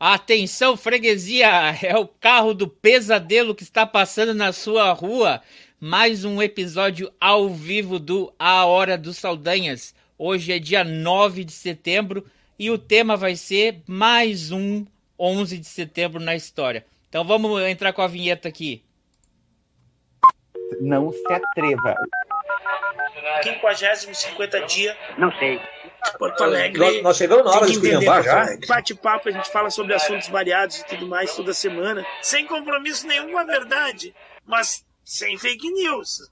Atenção, freguesia! É o carro do pesadelo que está passando na sua rua. Mais um episódio ao vivo do A Hora dos Saldanhas. Hoje é dia 9 de setembro e o tema vai ser mais um 11 de setembro na história. Então vamos entrar com a vinheta aqui. Não se atreva. 50 50 dia. Não sei. Porto Alegre. Nós, nós chegamos na hora de esculhambar já. Bate-papo, a gente fala sobre assuntos variados e tudo mais toda semana. Sem compromisso nenhum com a verdade, mas sem fake news.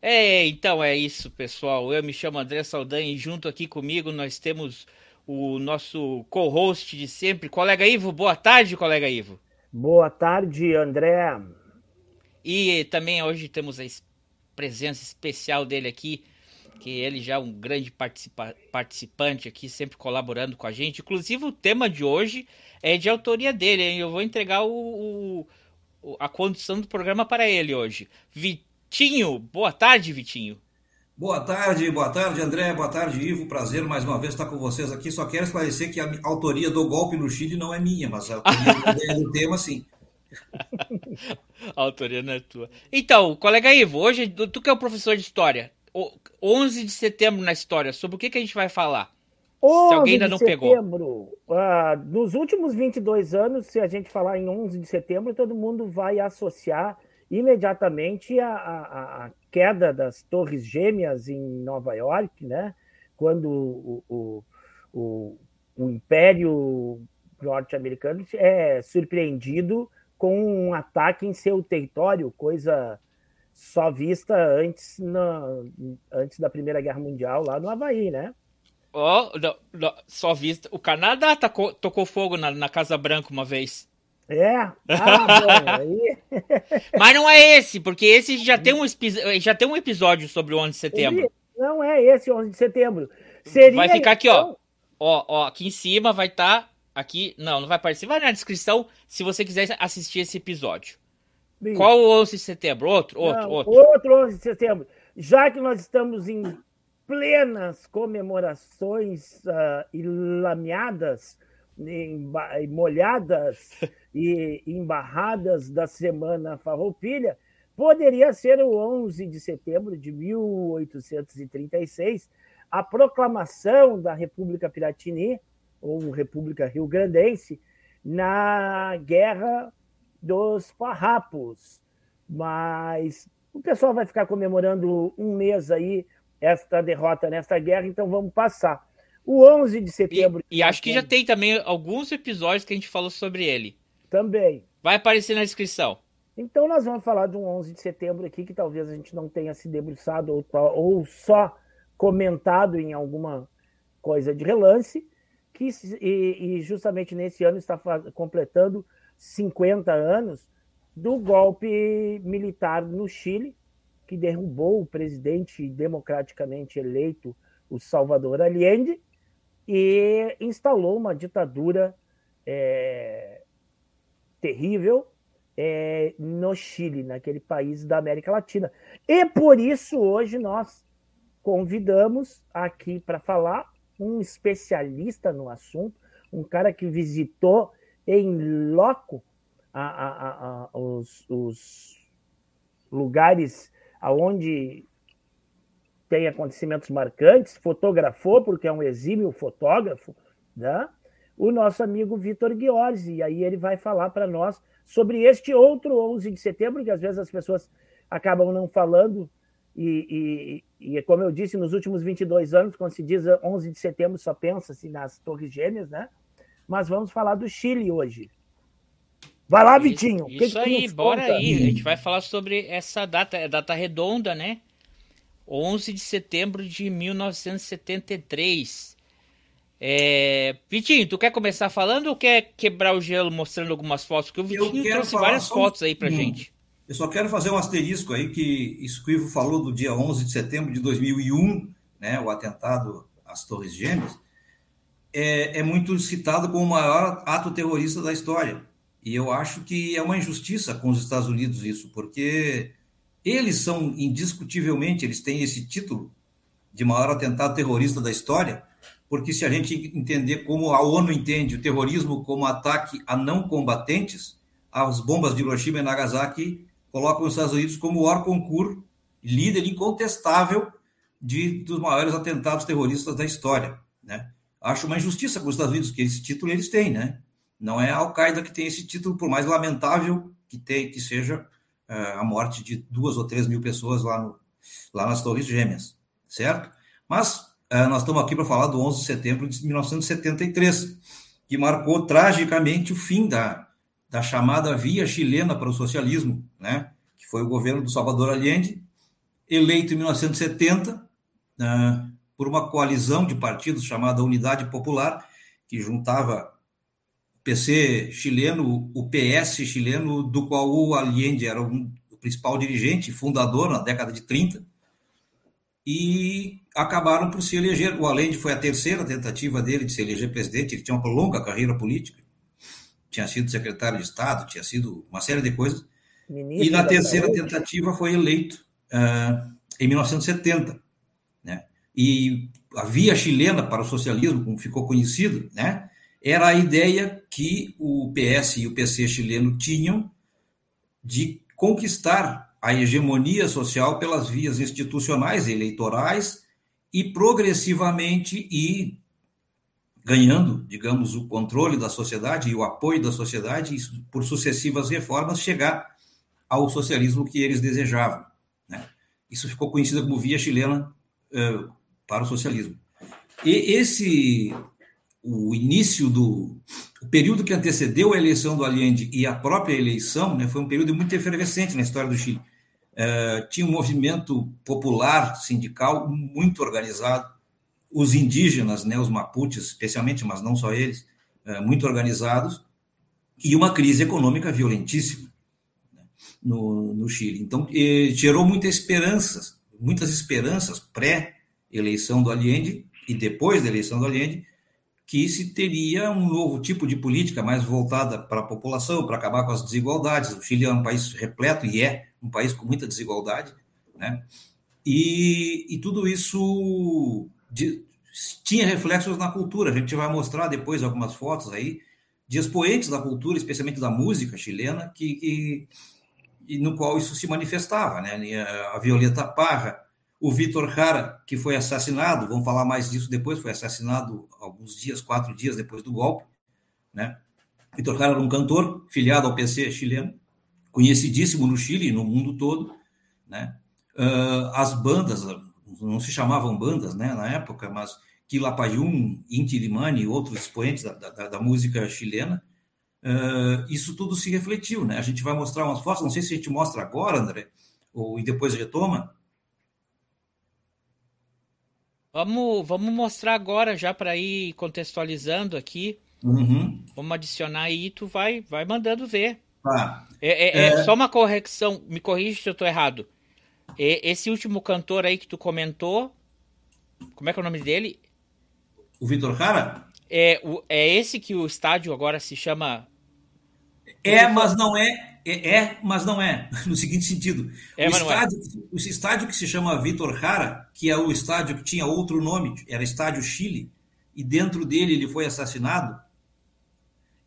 É, então é isso, pessoal. Eu me chamo André Saldanha e junto aqui comigo nós temos o nosso co-host de sempre, colega Ivo. Boa tarde, colega Ivo. Boa tarde, André. E também hoje temos a presença especial dele aqui, que ele já é um grande participa participante aqui, sempre colaborando com a gente. Inclusive, o tema de hoje é de autoria dele, hein? Eu vou entregar o, o, a condução do programa para ele hoje. Vitinho, boa tarde, Vitinho. Boa tarde, boa tarde, André, boa tarde, Ivo. Prazer mais uma vez estar com vocês aqui. Só quero esclarecer que a autoria do golpe no Chile não é minha, mas a autoria do tema, sim. a autoria não é tua. Então, colega Ivo, hoje tu que é o professor de história, 11 de setembro na história, sobre o que, que a gente vai falar? 11 se alguém ainda não setembro, pegou. Uh, nos últimos 22 anos, se a gente falar em 11 de setembro, todo mundo vai associar imediatamente a, a, a queda das Torres Gêmeas em Nova York, né? quando o, o, o, o Império norte-americano é surpreendido com um ataque em seu território, coisa só vista antes, na, antes da Primeira Guerra Mundial, lá no Havaí, né? Ó, oh, só vista. O Canadá tacou, tocou fogo na, na Casa Branca uma vez. É? Ah, bom, aí... Mas não é esse, porque esse já tem um, já tem um episódio sobre o 11 de setembro. Não é esse 11 de setembro. Seria, vai ficar aqui, então... ó. Ó, ó. Aqui em cima vai estar. Tá, aqui. Não, não vai aparecer. Vai na descrição se você quiser assistir esse episódio. Qual o 11 de setembro? Outro, outro, Não, outro. Outro 11 de setembro. Já que nós estamos em plenas comemorações uh, lameadas, molhadas e embarradas da Semana Farroupilha, poderia ser o 11 de setembro de 1836, a proclamação da República Piratini, ou República Rio Grandense, na Guerra dos farrapos. Mas o pessoal vai ficar comemorando um mês aí esta derrota nesta guerra, então vamos passar. O 11 de setembro. E, e acho que já tem também alguns episódios que a gente falou sobre ele. Também. Vai aparecer na descrição. Então nós vamos falar de um 11 de setembro aqui que talvez a gente não tenha se debruçado ou, ou só comentado em alguma coisa de relance, que e, e justamente nesse ano está completando 50 anos do golpe militar no Chile, que derrubou o presidente democraticamente eleito, o Salvador Allende, e instalou uma ditadura é, terrível é, no Chile, naquele país da América Latina. E por isso hoje nós convidamos aqui para falar um especialista no assunto, um cara que visitou em loco a, a, a, os, os lugares aonde tem acontecimentos marcantes, fotografou, porque é um exímio fotógrafo, né? o nosso amigo Vitor Ghiorzi, e aí ele vai falar para nós sobre este outro 11 de setembro, que às vezes as pessoas acabam não falando, e, e, e como eu disse, nos últimos 22 anos, quando se diz 11 de setembro, só pensa-se nas Torres Gêmeas, né? Mas vamos falar do Chile hoje. Vai lá, Vitinho. Isso, isso que aí, bora conta? aí. A gente vai falar sobre essa data, é data redonda, né? 11 de setembro de 1973. É... Vitinho, tu quer começar falando ou quer quebrar o gelo mostrando algumas fotos? Porque o Vitinho trouxe várias só... fotos aí pra hum. gente. Eu só quero fazer um asterisco aí, que isso que o Ivo falou do dia 11 de setembro de 2001, né, o atentado às Torres Gêmeas é, é muito citado como o maior ato terrorista da história. E eu acho que é uma injustiça com os Estados Unidos isso, porque eles são indiscutivelmente, eles têm esse título de maior atentado terrorista da história, porque se a gente entender como a ONU entende o terrorismo como ataque a não combatentes, as bombas de Hiroshima e Nagasaki colocam os Estados Unidos como o Orconcourt, líder incontestável de, dos maiores atentados terroristas da história. Né? Acho uma injustiça com os Estados Unidos, que esse título eles têm, né? Não é a Al-Qaeda que tem esse título, por mais lamentável que, tem, que seja uh, a morte de duas ou três mil pessoas lá, no, lá nas Torres Gêmeas, certo? Mas uh, nós estamos aqui para falar do 11 de setembro de 1973, que marcou tragicamente o fim da, da chamada via chilena para o socialismo, né? que foi o governo do Salvador Allende, eleito em 1970 uh, por uma coalizão de partidos chamada Unidade Popular, que juntava o PC chileno, o PS chileno, do qual o Allende era um, o principal dirigente, fundador na década de 30, e acabaram por se eleger. O Allende foi a terceira tentativa dele de se eleger presidente, ele tinha uma longa carreira política, tinha sido secretário de Estado, tinha sido uma série de coisas, Ministro e na terceira tentativa foi eleito uh, em 1970. E a via chilena para o socialismo, como ficou conhecido, né, era a ideia que o PS e o PC chileno tinham de conquistar a hegemonia social pelas vias institucionais eleitorais e progressivamente ir ganhando, digamos, o controle da sociedade e o apoio da sociedade e, por sucessivas reformas chegar ao socialismo que eles desejavam. Né? Isso ficou conhecido como via chilena para o socialismo. E esse, o início do o período que antecedeu a eleição do Allende e a própria eleição, né, foi um período muito efervescente na história do Chile. Uh, tinha um movimento popular, sindical, muito organizado. Os indígenas, né, os mapuches, especialmente, mas não só eles, uh, muito organizados, e uma crise econômica violentíssima né, no, no Chile. Então, gerou muitas esperanças, muitas esperanças pré-eleição do Allende e depois da eleição do Allende, que se teria um novo tipo de política mais voltada para a população, para acabar com as desigualdades. O Chile é um país repleto e é um país com muita desigualdade, né? E, e tudo isso de, tinha reflexos na cultura. A gente vai mostrar depois algumas fotos aí de expoentes da cultura, especialmente da música chilena, que, que no qual isso se manifestava, né? A Violeta Parra, o Vitor Jara, que foi assassinado, vamos falar mais disso depois, foi assassinado alguns dias, quatro dias depois do golpe, né? Vitor Jara era um cantor filiado ao PC chileno, conhecidíssimo no Chile e no mundo todo, né? Uh, as bandas, não se chamavam bandas, né, na época, mas Quilapayún, Inti Limani e outros expoentes da, da, da música chilena, uh, isso tudo se refletiu, né? A gente vai mostrar umas fotos, não sei se a gente mostra agora, André, ou e depois retoma, Vamos, vamos mostrar agora já para ir contextualizando aqui. Uhum. Vamos adicionar aí, tu vai, vai mandando ver. Ah, é, é, é... é, só uma correção, me corrija se eu estou errado. esse último cantor aí que tu comentou, como é que é o nome dele? O Vitor Cara? É, o, é esse que o estádio agora se chama. É, mas não é é, é, mas não é, no seguinte sentido. É, o, é. estádio, é. o estádio que se chama Vitor Jara, que é o estádio que tinha outro nome, era Estádio Chile, e dentro dele ele foi assassinado,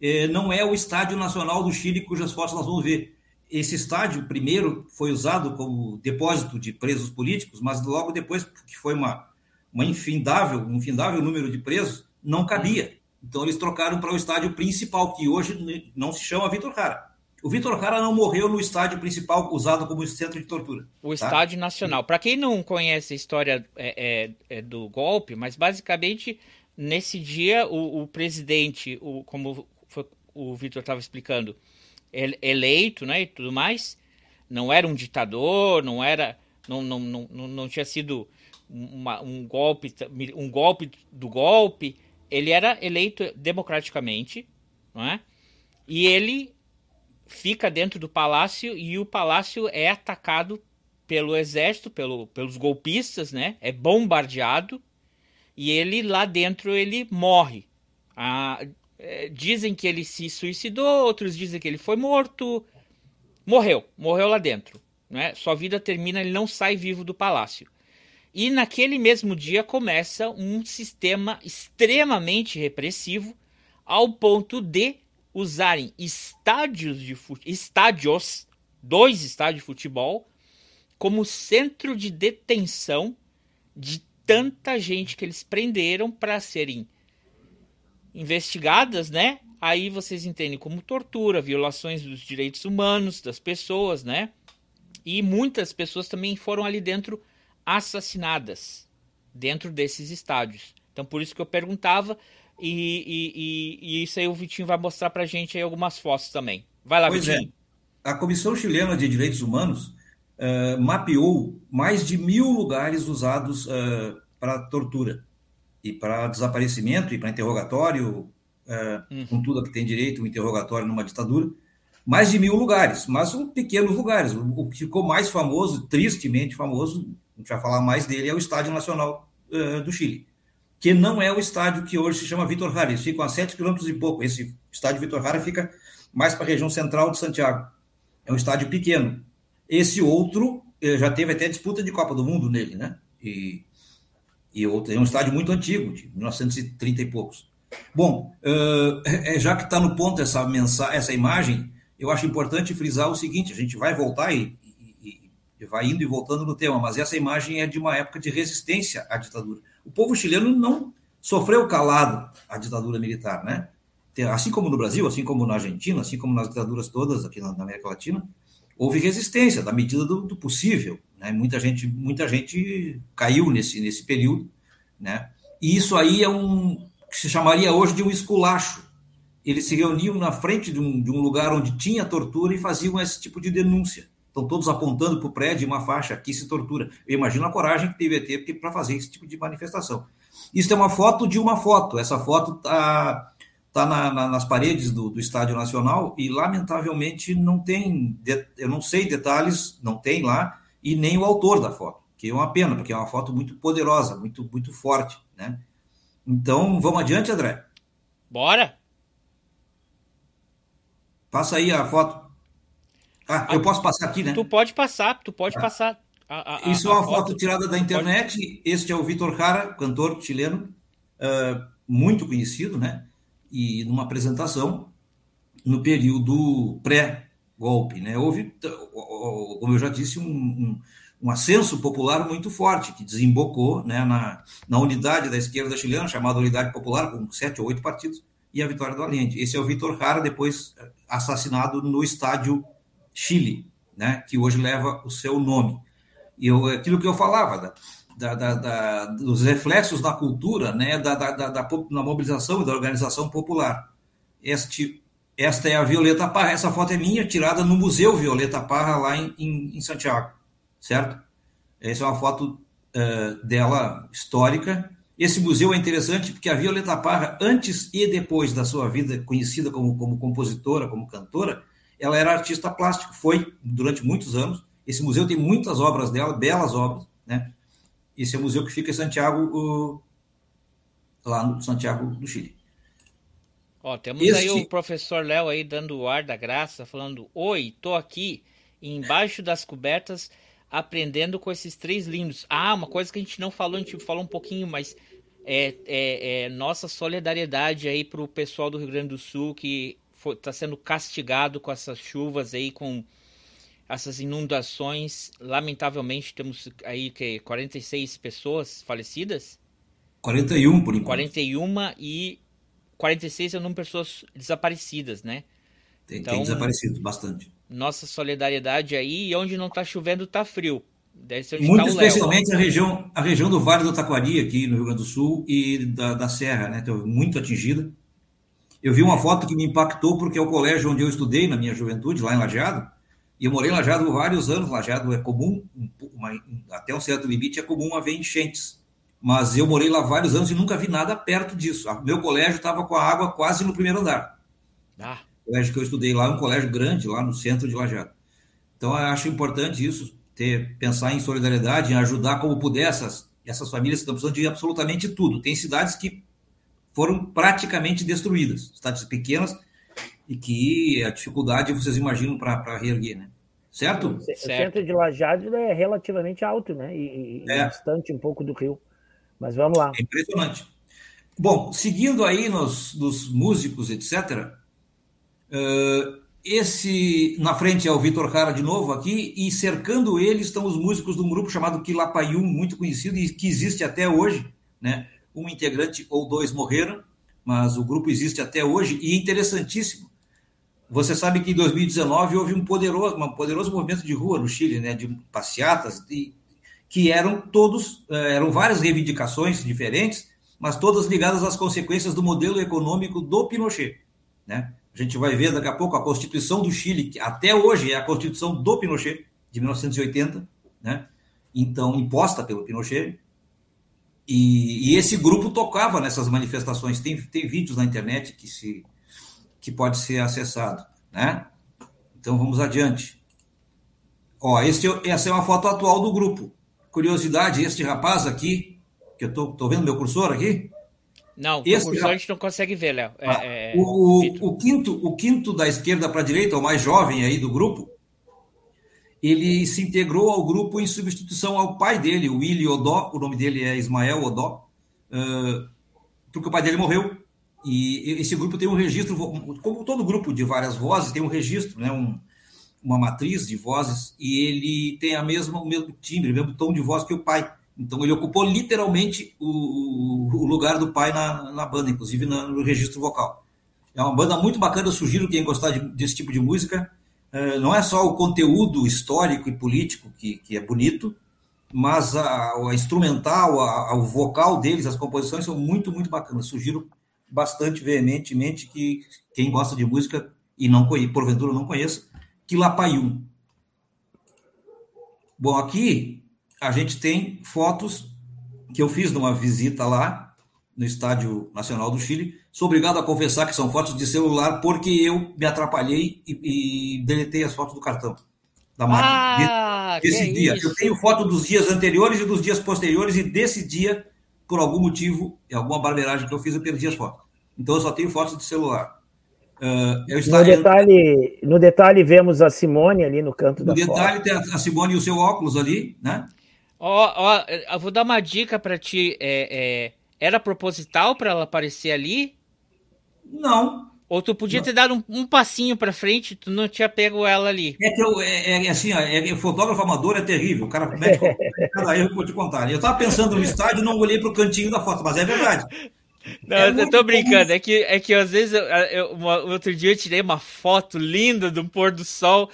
é, não é o Estádio Nacional do Chile, cujas fotos nós vamos ver. Esse estádio, primeiro, foi usado como depósito de presos políticos, mas logo depois, que foi uma, uma infindável, um infindável número de presos, não cabia. Então eles trocaram para o estádio principal, que hoje não se chama Vitor Jara o Vitor Cara não morreu no estádio principal usado como centro de tortura. O tá? estádio nacional. Para quem não conhece a história é, é, é, do golpe, mas basicamente nesse dia o, o presidente, o, como foi, o Vitor estava explicando, eleito, né, e tudo mais, não era um ditador, não era, não, não, não, não tinha sido uma, um golpe, um golpe do golpe. Ele era eleito democraticamente, não é? E ele fica dentro do palácio e o palácio é atacado pelo exército, pelo, pelos golpistas, né? É bombardeado e ele lá dentro ele morre. Ah, é, dizem que ele se suicidou, outros dizem que ele foi morto. Morreu, morreu lá dentro. Né? Sua vida termina, ele não sai vivo do palácio. E naquele mesmo dia começa um sistema extremamente repressivo, ao ponto de usarem estádios de estádios, dois estádios de futebol, como centro de detenção de tanta gente que eles prenderam para serem investigadas, né? Aí vocês entendem como tortura, violações dos direitos humanos das pessoas, né? E muitas pessoas também foram ali dentro assassinadas dentro desses estádios. Então por isso que eu perguntava e, e, e, isso aí o Vitinho vai mostrar pra gente aí algumas fotos também. Vai lá, pois é. Vitinho. É. A Comissão Chilena de Direitos Humanos uh, mapeou mais de mil lugares usados uh, para tortura e para desaparecimento e para interrogatório, uh, hum. com tudo que tem direito, um interrogatório numa ditadura. Mais de mil lugares, mas são pequenos lugares. O que ficou mais famoso, tristemente famoso, a gente vai falar mais dele, é o Estádio Nacional do Chile que não é o estádio que hoje se chama Vitor Jara. Eles ficam a 7 quilômetros e pouco. Esse estádio Vitor Jara fica mais para a região central de Santiago. É um estádio pequeno. Esse outro eh, já teve até disputa de Copa do Mundo nele, né? E, e outro, é um estádio muito antigo, de 1930 e poucos. Bom, uh, já que está no ponto essa, mensagem, essa imagem, eu acho importante frisar o seguinte: a gente vai voltar e, e, e vai indo e voltando no tema, mas essa imagem é de uma época de resistência à ditadura o povo chileno não sofreu calado a ditadura militar, né? Assim como no Brasil, assim como na Argentina, assim como nas ditaduras todas aqui na América Latina, houve resistência da medida do, do possível, né? Muita gente, muita gente caiu nesse nesse período, né? E isso aí é um que se chamaria hoje de um esculacho. Eles se reuniam na frente de um, de um lugar onde tinha tortura e faziam esse tipo de denúncia. Estão todos apontando para o prédio uma faixa, aqui se tortura. Eu imagino a coragem que teve ter para fazer esse tipo de manifestação. Isso é uma foto de uma foto. Essa foto está tá na, na, nas paredes do, do, Estádio Nacional e, lamentavelmente, não tem, eu não sei detalhes, não tem lá, e nem o autor da foto, que é uma pena, porque é uma foto muito poderosa, muito, muito forte. Né? Então, vamos adiante, André? Bora! Passa aí a foto. Ah, eu posso passar aqui, né? Tu pode passar, tu pode ah. passar. A, a, Isso a, é uma foto, foto tirada da internet. Pode... Este é o Vitor Jara, cantor chileno, uh, muito conhecido, né? E numa apresentação no período pré-golpe, né? Houve, como eu já disse, um, um, um, ascenso popular muito forte que desembocou né, na, na unidade da esquerda chilena, chamada Unidade Popular, com sete ou oito partidos, e a vitória do Allende. Esse é o Vitor Jara, depois assassinado no estádio Chile, né, que hoje leva o seu nome. E eu, aquilo que eu falava, da, da, da, dos reflexos da cultura, né, da, da, da, da, mobilização e da organização popular. Este, esta é a Violeta Parra, essa foto é minha, tirada no Museu Violeta Parra, lá em, em, em Santiago, certo? Essa é uma foto uh, dela histórica. Esse museu é interessante porque a Violeta Parra, antes e depois da sua vida conhecida como, como compositora, como cantora, ela era artista plástico, foi durante muitos anos. Esse museu tem muitas obras dela, belas obras, né? Esse é o museu que fica em Santiago, lá no Santiago do Chile. Ó, temos este... aí o professor Léo aí dando o ar da graça, falando: Oi, tô aqui embaixo das cobertas aprendendo com esses três lindos. Ah, uma coisa que a gente não falou, a gente falou um pouquinho, mas é, é, é nossa solidariedade aí pro pessoal do Rio Grande do Sul que está sendo castigado com essas chuvas aí, com essas inundações. Lamentavelmente, temos aí que 46 pessoas falecidas. 41 por enquanto. 41 e 46 é o número de pessoas desaparecidas, né? Tem, então, tem desaparecido bastante. Nossa solidariedade aí, e onde não está chovendo está frio. Muito tá especialmente a região, a região do Vale do Taquari, aqui no Rio Grande do Sul, e da, da Serra, né? Então, muito atingida. Eu vi uma foto que me impactou porque é o colégio onde eu estudei na minha juventude, lá em Lajeado, e eu morei em Lajeado vários anos. Lajeado é comum, uma, até um certo limite é comum haver enchentes. Mas eu morei lá vários anos e nunca vi nada perto disso. Meu colégio estava com a água quase no primeiro andar. Ah. O colégio que eu estudei lá é um colégio grande, lá no centro de Lajeado. Então, eu acho importante isso, ter, pensar em solidariedade, em ajudar como puder essas, essas famílias que estão precisando de absolutamente tudo. Tem cidades que foram praticamente destruídas, cidades pequenas, e que a dificuldade vocês imaginam para reerguer, né? certo? O centro de Lajeado é relativamente alto, né? E, e é. distante um pouco do rio. Mas vamos lá. É impressionante. Bom, seguindo aí nos, nos músicos, etc., uh, esse na frente é o Vitor Cara de novo aqui, e cercando ele estão os músicos de um grupo chamado Quilapayum, muito conhecido e que existe até hoje, né? Um integrante ou dois morreram, mas o grupo existe até hoje e interessantíssimo. Você sabe que em 2019 houve um poderoso, um poderoso movimento de rua no Chile, né? De passeatas, de, que eram todos, eh, eram várias reivindicações diferentes, mas todas ligadas às consequências do modelo econômico do Pinochet, né? A gente vai ver daqui a pouco a Constituição do Chile, que até hoje é a Constituição do Pinochet, de 1980, né? então imposta pelo Pinochet. E, e, esse grupo tocava nessas manifestações. Tem, tem vídeos na internet que, se, que pode ser acessado. Né? Então vamos adiante. Ó, esse, essa é uma foto atual do grupo. Curiosidade, este rapaz aqui, que eu estou vendo meu cursor aqui, não, Esse, o a gente não consegue ver, Léo. É, ah, é, o, o, quinto, o quinto da esquerda para a direita, o mais jovem aí do grupo, ele se integrou ao grupo em substituição ao pai dele, o Willy Odó, o nome dele é Ismael Odó, porque o pai dele morreu. E esse grupo tem um registro, como todo grupo de várias vozes, tem um registro, né, um, uma matriz de vozes, e ele tem a mesma, o mesmo timbre, o mesmo tom de voz que o pai. Então ele ocupou literalmente o, o lugar do pai na, na banda, inclusive no registro vocal. É uma banda muito bacana, eu sugiro quem gostar de, desse tipo de música. Uh, não é só o conteúdo histórico e político que, que é bonito, mas a, a instrumental, a, a, o vocal deles, as composições são muito, muito bacanas. Sugiro bastante veementemente que quem gosta de música e não conhece, porventura não conheça, Quilapayún. Bom, aqui a gente tem fotos que eu fiz numa visita lá no Estádio Nacional do Chile. Sou obrigado a confessar que são fotos de celular porque eu me atrapalhei e, e deletei as fotos do cartão da máquina. Ah, desse dia. Isso? Eu tenho foto dos dias anteriores e dos dias posteriores e desse dia, por algum motivo, em alguma barbeiragem que eu fiz, eu perdi as fotos. Então eu só tenho fotos de celular. Uh, no, detalhe, no detalhe, vemos a Simone ali no canto no da No detalhe, foto. tem a Simone e o seu óculos ali, né? Ó, ó, eu vou dar uma dica para ti. É, é, era proposital para ela aparecer ali? Não. Ou tu podia não. ter dado um, um passinho para frente, tu não tinha pego ela ali. É que eu, é, é assim, ó, é, fotógrafo amador é terrível. O cara mete cada erro que eu vou te contar. Eu tava pensando no estádio e não olhei pro cantinho da foto, mas é verdade. Não, é eu tô brincando. É que, é que às vezes, eu, eu, uma, outro dia eu tirei uma foto linda do pôr do sol.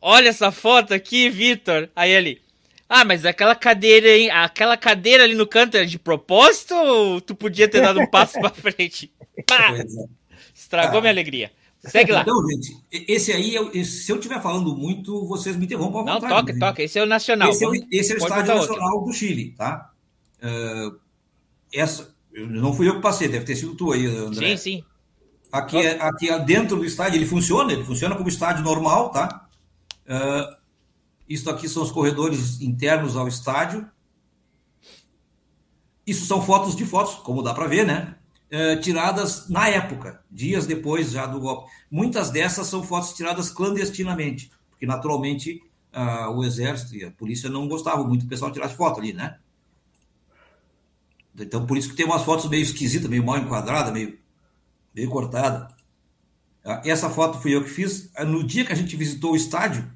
Olha essa foto aqui, Vitor. Aí ele, ah, mas aquela cadeira, hein? Aquela cadeira ali no canto era de propósito ou tu podia ter dado um passo para frente? Pá! É. Estragou ah. minha alegria. Segue lá. Então, gente, esse aí, eu, se eu estiver falando muito, vocês me interrompam. Não, vontade, toca, toca. Esse é o nacional. Esse, é, esse é o Estádio Nacional outra. do Chile, tá? Uh, essa, não fui eu que passei, deve ter sido tu aí, André. Sim, sim. Aqui, é, aqui é dentro do estádio, ele funciona, ele funciona como estádio normal, tá? Uh, isso aqui são os corredores internos ao estádio. Isso são fotos de fotos, como dá para ver, né? É, tiradas na época, dias depois já do golpe. Muitas dessas são fotos tiradas clandestinamente, porque naturalmente uh, o exército e a polícia não gostavam muito do pessoal tirar foto ali, né? Então por isso que tem umas fotos meio esquisitas, meio mal enquadrada, meio, meio cortada. Uh, essa foto fui eu que fiz. No dia que a gente visitou o estádio,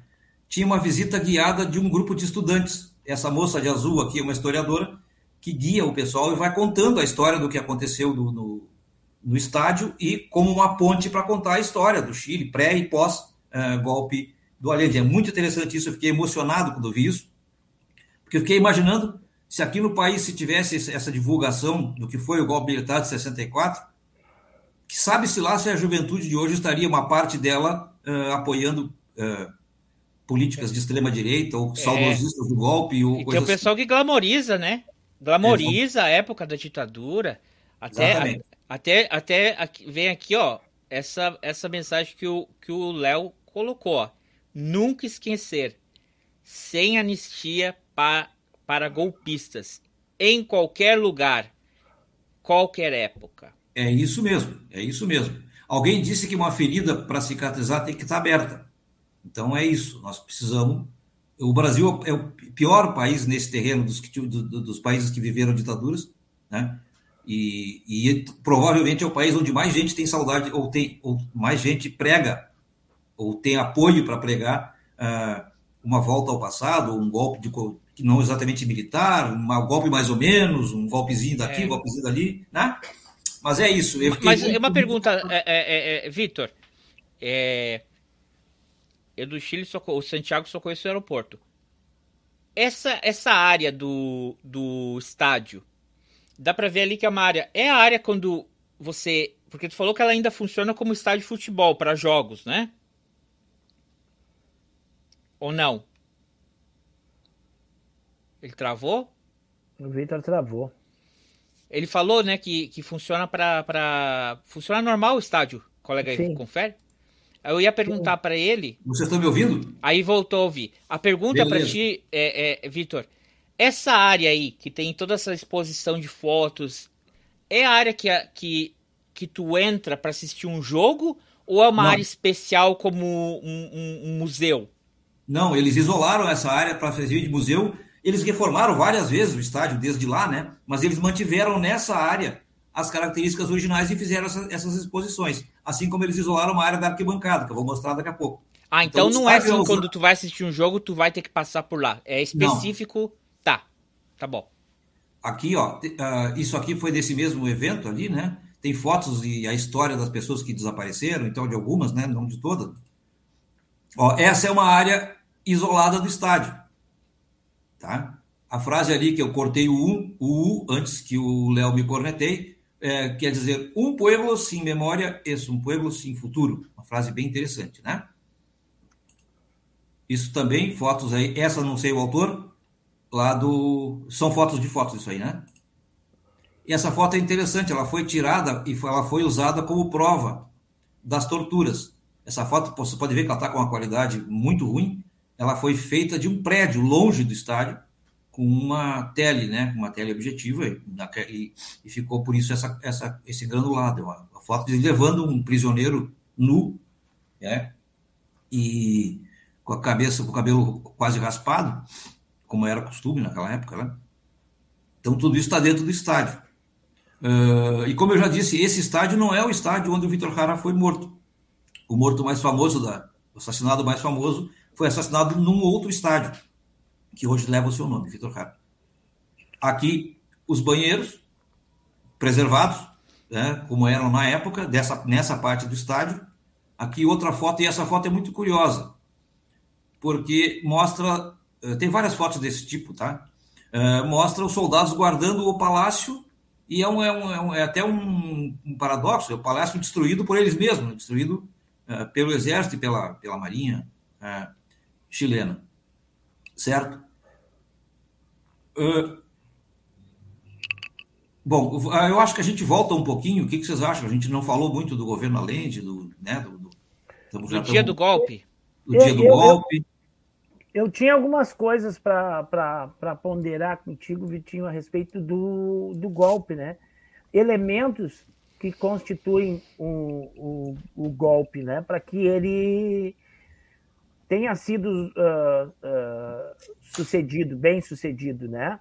tinha uma visita guiada de um grupo de estudantes. Essa moça de azul aqui é uma historiadora que guia o pessoal e vai contando a história do que aconteceu no, no estádio e como uma ponte para contar a história do Chile, pré e pós-golpe uh, do Allende. É muito interessante isso, eu fiquei emocionado quando vi isso, porque eu fiquei imaginando se aqui no país se tivesse essa divulgação do que foi o golpe militar de 64, que sabe-se lá se a juventude de hoje estaria uma parte dela uh, apoiando uh, políticas de extrema direita ou é. saudosistas é. do golpe. Ou e tem o pessoal assim. que glamoriza, né? Glamoriza a época da ditadura. Até, até, até aqui, vem aqui, ó, essa, essa mensagem que o que o Léo colocou. Ó. Nunca esquecer. Sem anistia pa, para golpistas. Em qualquer lugar. Qualquer época. É isso mesmo. É isso mesmo. Alguém disse que uma ferida para cicatrizar tem que estar aberta. Então é isso, nós precisamos. O Brasil é o pior país nesse terreno dos, dos países que viveram ditaduras, né? E, e, provavelmente é o país onde mais gente tem saudade, ou tem ou mais gente prega, ou tem apoio para pregar uh, uma volta ao passado, um golpe de não exatamente militar, um golpe mais ou menos, um golpezinho daqui, é. um golpezinho dali, né? Mas é isso. Mas muito... uma pergunta, é, é, é, Vitor. É, eu do Chile só o Santiago só conheço o aeroporto. Essa essa área do, do estádio, dá para ver ali que é uma área é a área quando você, porque tu falou que ela ainda funciona como estádio de futebol para jogos, né? Ou não? Ele travou? O Vitor travou. Ele falou, né, que, que funciona para para funciona normal o estádio. Colega aí, confere? Eu ia perguntar para ele. Você está me ouvindo? Aí voltou a ouvir. A pergunta para ti, é, é, Vitor, essa área aí que tem toda essa exposição de fotos, é a área que, que, que tu entra para assistir um jogo ou é uma Não. área especial como um, um, um, museu? Não, eles isolaram essa área para servir de museu. Eles reformaram várias vezes o estádio desde lá, né? Mas eles mantiveram nessa área as características originais e fizeram essa, essas exposições. Assim como eles isolaram uma área da arquibancada, que eu vou mostrar daqui a pouco. Ah, então, então não é assim, quando tu vai assistir um jogo, tu vai ter que passar por lá. É específico, não. tá. Tá bom. Aqui, ó, uh, isso aqui foi desse mesmo evento ali, né? Tem fotos e a história das pessoas que desapareceram, então de algumas, né? Não de todas. Ó, essa é uma área isolada do estádio, tá? A frase ali que eu cortei o U, o U antes que o Léo me cornetei, é, quer dizer um pueblo sem memória é um pueblo sem futuro. Uma frase bem interessante, né? Isso também, fotos aí, essa não sei o autor, lá do. São fotos de fotos, isso aí, né? E essa foto é interessante, ela foi tirada e ela foi usada como prova das torturas. Essa foto, você pode ver que ela está com uma qualidade muito ruim. Ela foi feita de um prédio longe do estádio, com uma tele, né, uma tele objetiva e, e, ficou por isso essa, essa, esse granulado, a, foto de levando um prisioneiro nu, né, e com a cabeça, com o cabelo quase raspado, como era costume naquela época, né? Então tudo isso está dentro do estádio. Uh, e como eu já disse, esse estádio não é o estádio onde o Vitor Jara foi morto. O morto mais famoso, da, o assassinado mais famoso, foi assassinado num outro estádio, que hoje leva o seu nome, Vitor Jara. Aqui, os banheiros preservados, né, como eram na época, dessa, nessa parte do estádio. Aqui outra foto, e essa foto é muito curiosa, porque mostra, eh, tem várias fotos desse tipo, tá? Uh, mostra os soldados guardando o palácio, e é, é, um, é, um, é até um, um, paradoxo, é o palácio destruído por eles mesmos, destruído uh, pelo exército e pela, pela marinha chilena, certo? Uh, bom, ah, eu acho que a gente volta um pouquinho. O que, que vocês acham? A gente não falou muito do governo Allende, do, né, do, do, do dia estamos, do golpe. Do dia do eu, golpe. Eu, eu, tinha algumas coisas para ponderar contigo, Vitinho, a respeito do, do golpe, né? Elementos que constituem o, o, o golpe, né? Para que ele tenha sido uh, uh, sucedido, bem sucedido, né?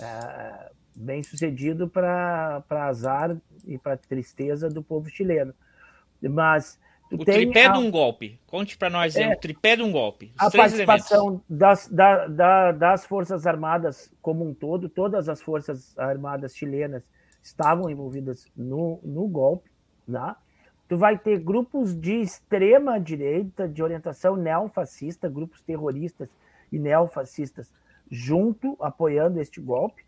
Uh, bem sucedido para azar e para tristeza do povo chileno. Mas o tripé a, de um golpe. Conte para nós é, o tripé de um golpe. a participação das, da, da, das Forças Armadas como um todo, todas as Forças Armadas chilenas estavam envolvidas no, no golpe, né? Tu vai ter grupos de extrema direita, de orientação neofascista, grupos terroristas e neofascistas junto, apoiando este golpe.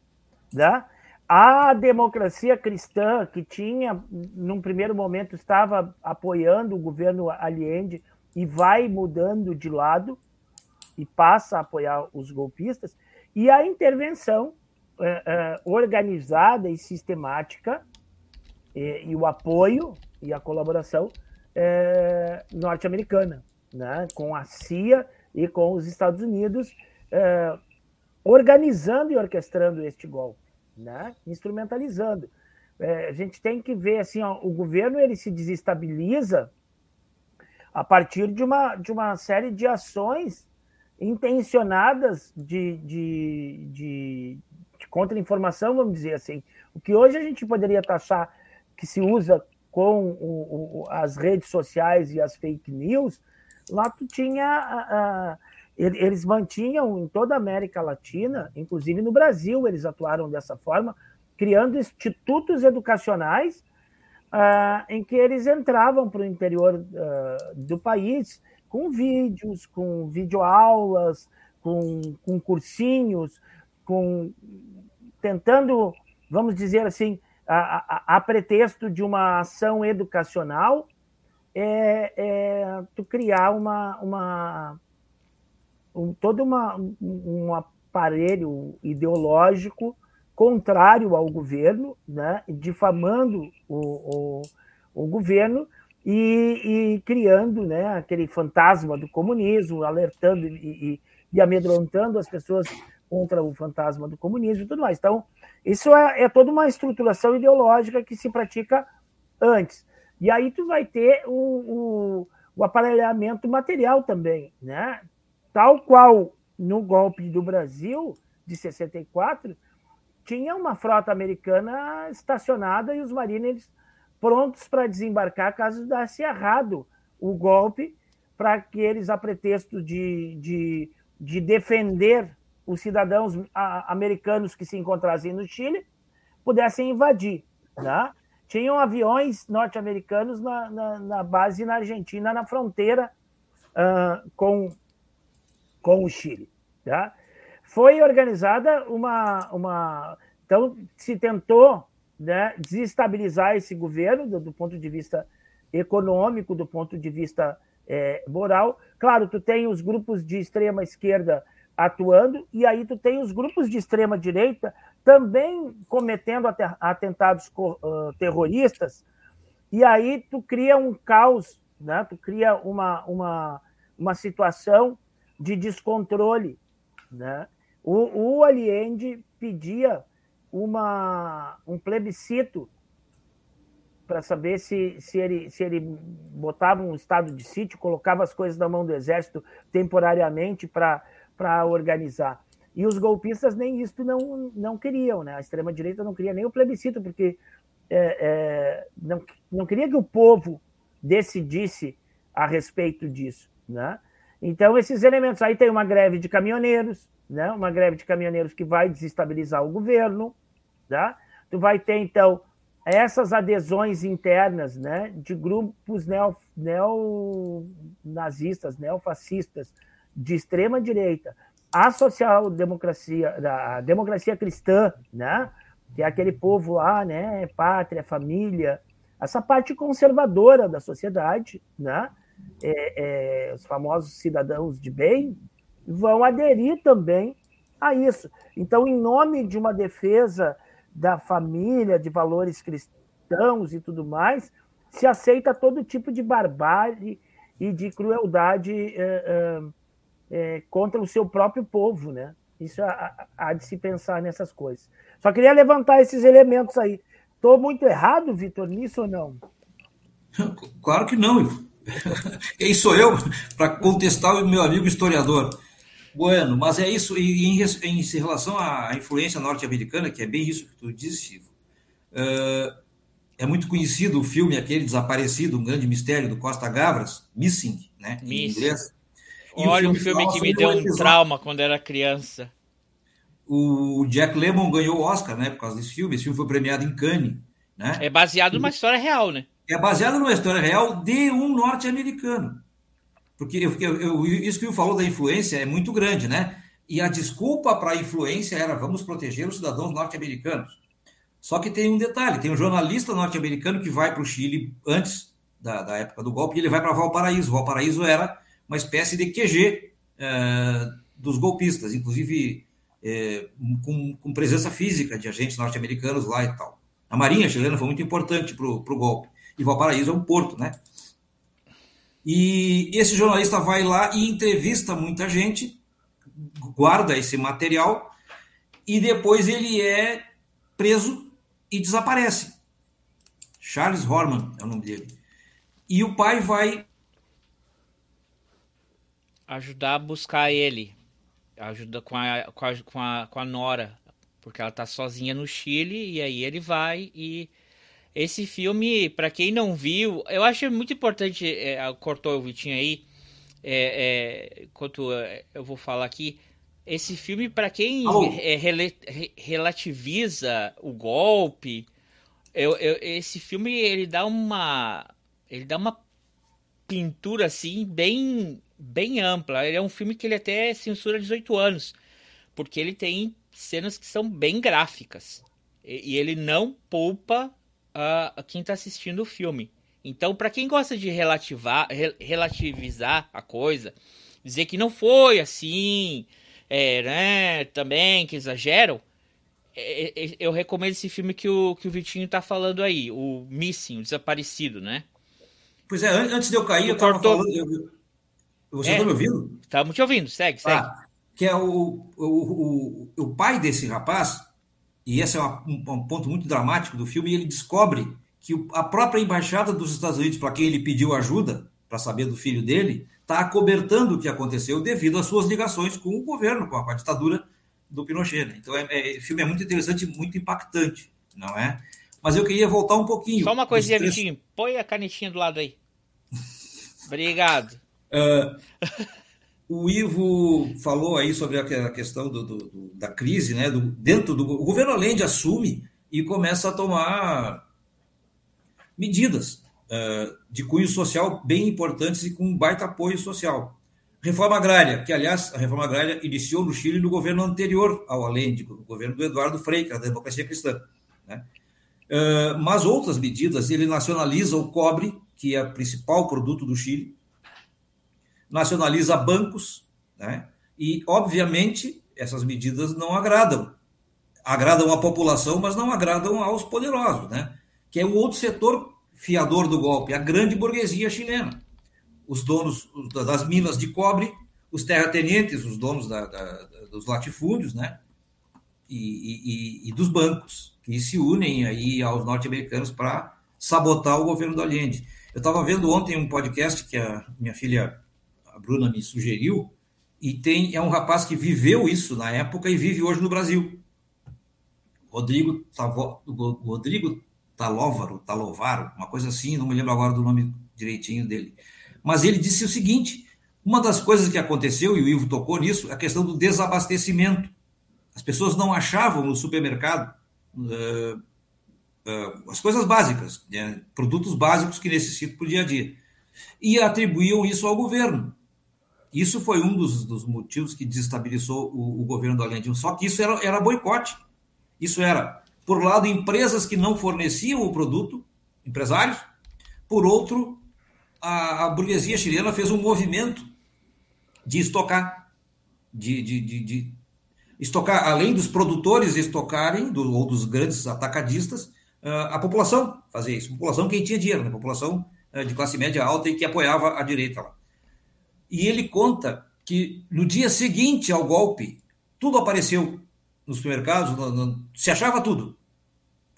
Né? A democracia cristã, que tinha, num primeiro momento, estava apoiando o governo Allende e vai mudando de lado e passa a apoiar os golpistas, e a intervenção eh, eh, organizada e sistemática e, e o apoio e a colaboração é, norte-americana, né, com a CIA e com os Estados Unidos é, organizando e orquestrando este golpe, né, instrumentalizando. É, a gente tem que ver assim, ó, o governo ele se desestabiliza a partir de uma, de uma série de ações intencionadas de, de, de, de contra-informação, vamos dizer assim. O que hoje a gente poderia taxar que se usa com o, o, as redes sociais e as fake news, lá tu tinha. eles mantinham em toda a América Latina, inclusive no Brasil, eles atuaram dessa forma, criando institutos educacionais uh, em que eles entravam para o interior do país com vídeos, com videoaulas, com, com cursinhos, com tentando, vamos dizer assim, a, a, a pretexto de uma ação educacional, é, é tu criar uma, uma um, todo uma, um aparelho ideológico contrário ao governo, né, difamando o, o, o governo e, e, criando né, aquele fantasma do comunismo, alertando e, e, e, amedrontando as pessoas contra o fantasma do comunismo e tudo mais. Então, isso é, é toda uma estruturação ideológica que se pratica antes. E aí tu vai ter o, o, o aparelhamento material também, né? Tal qual no golpe do Brasil de 64, tinha uma frota americana estacionada e os marines prontos para desembarcar caso desse errado o golpe, para que eles, a pretexto de, de, de defender os cidadãos americanos que se encontrassem no Chile, pudessem invadir. Né? Tinham aviões norte-americanos na, na, na, base na Argentina, na fronteira uh, com, com o Chile. Tá? foi organizada uma. uma então, se tentou né, desestabilizar esse governo do, do, ponto de vista econômico, do ponto de vista é, moral. Claro, tu tem os grupos de extrema esquerda atuando, e aí tu tem os grupos de extrema direita também cometendo atentados terroristas, e aí tu cria um caos, né? tu cria uma, uma, uma situação de descontrole. Né? O, o Allende pedia uma, um plebiscito para saber se, se, ele, se ele botava um estado de sítio, colocava as coisas na mão do exército temporariamente para organizar. E os golpistas nem isso não, não queriam, né? A extrema-direita não queria nem o plebiscito, porque é, é, não, não queria que o povo decidisse a respeito disso, né? Então, esses elementos. Aí tem uma greve de caminhoneiros, né? uma greve de caminhoneiros que vai desestabilizar o governo. Tá? Tu vai ter, então, essas adesões internas né, de grupos neo, neonazistas, neofascistas, de extrema direita, a social-democracia, a democracia cristã, né, que é aquele povo lá, né, pátria, família, essa parte conservadora da sociedade, né, é, é, os famosos cidadãos de bem, vão aderir também a isso. Então, em nome de uma defesa da família, de valores cristãos e tudo mais, se aceita todo tipo de barbárie e de crueldade é, é, contra o seu próprio povo, né? Isso há, há, de se pensar nessas coisas. Só queria levantar esses elementos aí. Estou muito errado, Vitor, nisso ou não? Claro que não. Quem sou eu para contestar o meu amigo historiador? Bueno, mas é isso, e em, em, em relação à influência norte-americana, que é bem isso que tu disse, uh, é muito conhecido o filme aquele Desaparecido, um grande mistério do Costa Gavras, Missing, né, em Missing. inglês. E Olha, um filme, filme que me deu um trauma quando era criança. O Jack Lemmon ganhou o Oscar, né, por causa desse filme. Esse filme foi premiado em Cannes, né? É baseado numa história real, né? É baseado numa história real de um norte-americano. Porque eu, eu, isso que o falou da influência é muito grande, né? E a desculpa para a influência era vamos proteger os cidadãos norte-americanos. Só que tem um detalhe: tem um jornalista norte-americano que vai para o Chile antes da, da, época do golpe e ele vai para Valparaíso. Valparaíso era uma espécie de QG é, dos golpistas, inclusive é, com, com, presença física de agentes norte-americanos lá e tal. A Marinha chilena foi muito importante para o golpe. E Valparaíso é um porto, né? E esse jornalista vai lá e entrevista muita gente, guarda esse material e depois ele é preso e desaparece. Charles Horman é o nome dele. E o pai vai ajudar a buscar ele. Ajuda com a, com a, com a, com a Nora. Porque ela tá sozinha no Chile e aí ele vai e. Esse filme, para quem não viu, eu acho muito importante. É, cortou o Vitinho aí. É, é, enquanto é, eu vou falar aqui. Esse filme, para quem é, rel relativiza o golpe, eu, eu, esse filme ele dá uma. Ele dá uma pintura assim bem bem ampla. Ele é um filme que ele até censura 18 anos, porque ele tem cenas que são bem gráficas. E, e ele não poupa uh, quem está assistindo o filme. Então, para quem gosta de relativar, re, relativizar a coisa, dizer que não foi assim, é, né, também, que exageram, é, é, eu recomendo esse filme que o, que o Vitinho está falando aí, o Missing, o Desaparecido, né? Pois é, antes de eu cair, eu estava falando. Eu, você está é, me ouvindo? Estamos te ouvindo, segue, segue. Ah, que é o, o, o, o pai desse rapaz, e esse é um, um ponto muito dramático do filme, ele descobre que a própria embaixada dos Estados Unidos, para quem ele pediu ajuda, para saber do filho dele, está acobertando o que aconteceu devido às suas ligações com o governo, com a, com a ditadura do Pinochet. Né? Então, é, é, o filme é muito interessante, muito impactante, não é? Mas eu queria voltar um pouquinho. Só uma coisinha, três... Vitinho. Põe a canetinha do lado aí. Obrigado. Uh, o Ivo falou aí sobre a questão do, do, do, da crise, né? Do, dentro do o governo Allende assume e começa a tomar medidas uh, de cunho social bem importantes e com baita apoio social. Reforma agrária, que aliás a reforma agrária iniciou no Chile no governo anterior ao Allende, o governo do Eduardo Frei, da democracia cristã. Né? Uh, mas outras medidas, ele nacionaliza o cobre, que é o principal produto do Chile, nacionaliza bancos, né? e, obviamente, essas medidas não agradam. Agradam a população, mas não agradam aos poderosos, né? que é o outro setor fiador do golpe, a grande burguesia chilena. Os donos das minas de cobre, os terratenientes, os donos da, da, dos latifúndios, né? E, e, e, dos bancos, que se unem aí aos norte-americanos para sabotar o governo do Allende. Eu estava vendo ontem um podcast que a minha filha Bruna me sugeriu, e tem é um rapaz que viveu isso na época e vive hoje no Brasil. Rodrigo Tavo, Rodrigo Talovaro, Talovaro, uma coisa assim, não me lembro agora do nome direitinho dele. Mas ele disse o seguinte: uma das coisas que aconteceu, e o Ivo tocou nisso, é a questão do desabastecimento. As pessoas não achavam no supermercado uh, uh, as coisas básicas, né? produtos básicos que necessitam para o dia a dia. E atribuíam isso ao governo. Isso foi um dos, dos motivos que desestabilizou o, o, governo do Allende. Só que isso era, era boicote. Isso era, por lado, empresas que não forneciam o produto, empresários, por outro, a, a burguesia chilena fez um movimento de estocar, de, de, de, de estocar, além dos produtores estocarem, do, ou dos grandes atacadistas, a população fazia isso. A população quem tinha dinheiro, né? a população de classe média alta e que apoiava a direita lá. E ele conta que no dia seguinte ao golpe, tudo apareceu nos supermercados, no, no, se achava tudo,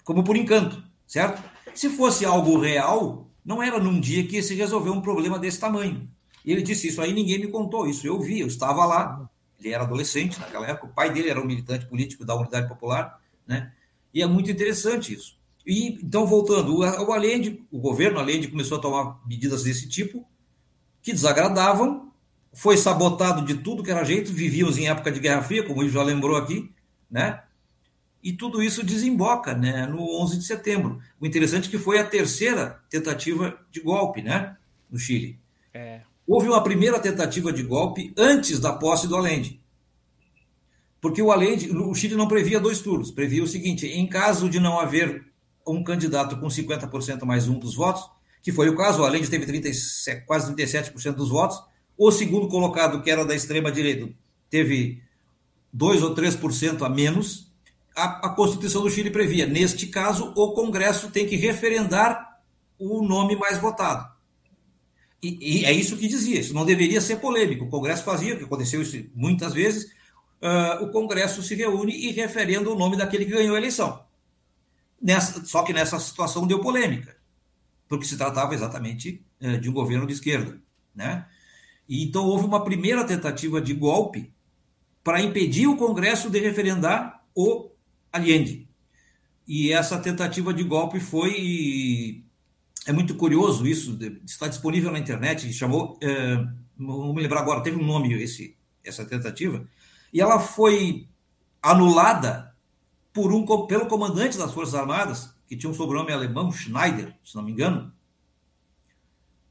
como por encanto, certo? Se fosse algo real, não era num dia que se resolver um problema desse tamanho. E ele disse isso aí, ninguém me contou, isso eu vi, eu estava lá, ele era adolescente naquela época, o pai dele era um militante político da Unidade Popular, né? E é muito interessante isso. E então voltando, o Allende, o governo Allende começou a tomar medidas desse tipo que desagradavam, foi sabotado de tudo que era jeito, vivíamos em época de Guerra Fria, como ele já lembrou aqui, né? E tudo isso desemboca, né, no 11 de setembro. O interessante é que foi a terceira tentativa de golpe, né, no Chile. É. Houve uma primeira tentativa de golpe antes da posse do Allende. Porque o Allende, o Chile não previa dois turnos, previa o seguinte: em caso de não haver um candidato com 50% mais um dos votos, que foi o caso, além de teve 37, quase 37% dos votos. O segundo colocado, que era da extrema-direita, teve 2 ou 3% a menos. A, a Constituição do Chile previa, neste caso, o Congresso tem que referendar o nome mais votado. E, e, é isso que dizia, isso não deveria ser polêmico. O Congresso fazia, que aconteceu isso muitas vezes, uh, o Congresso se reúne e referenda o nome daquele que ganhou a eleição. Nessa, só que nessa situação deu polêmica porque se tratava exatamente eh, de um governo de esquerda, né? E então houve uma primeira tentativa de golpe para impedir o Congresso de referendar o Allende. E essa tentativa de golpe foi. É muito curioso isso, está disponível na internet, chamou. É, não me lembrar agora, teve um nome esse, essa tentativa, e ela foi anulada por um, pelo comandante das Forças Armadas, que tinha um sobrenome alemão, Schneider, se não me engano,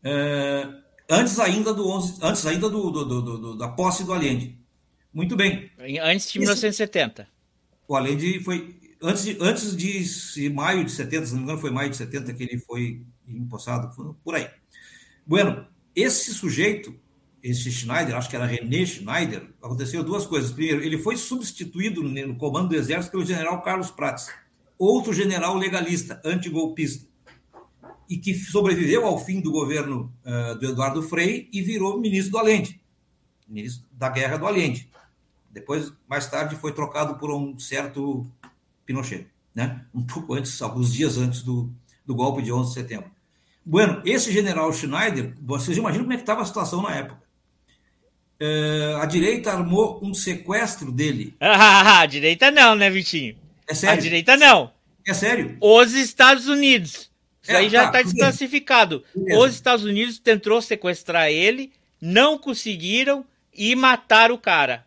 é, antes ainda do 11, antes ainda do, do, do, do, da posse do Allende. Muito bem. Antes de 1970. o Allende foi antes de, antes de maio de 70, se não me engano, foi maio de 70 que ele foi empossado, por aí. Bueno, esse sujeito, esse Schneider, acho que era René Schneider, aconteceu duas coisas. Primeiro, ele foi substituído no comando do exército pelo general Carlos Prates, outro general legalista, antigolpista, e que sobreviveu ao fim do governo uh, do Eduardo Frei e virou ministro do Allende, ministro da guerra do Allende. Depois, mais tarde, foi trocado por um certo Pinochet, né? um pouco antes, alguns dias antes do, do golpe de 11 de setembro. Bueno, esse general Schneider, vocês imaginam como é que estava a situação na época. É, a direita armou um sequestro dele. Ah, a direita não, né, Vitinho? É sério? A direita não. É sério? Os Estados Unidos. Isso é, aí já está tá desclassificado. Os Estados Unidos tentou sequestrar ele, não conseguiram e mataram o cara.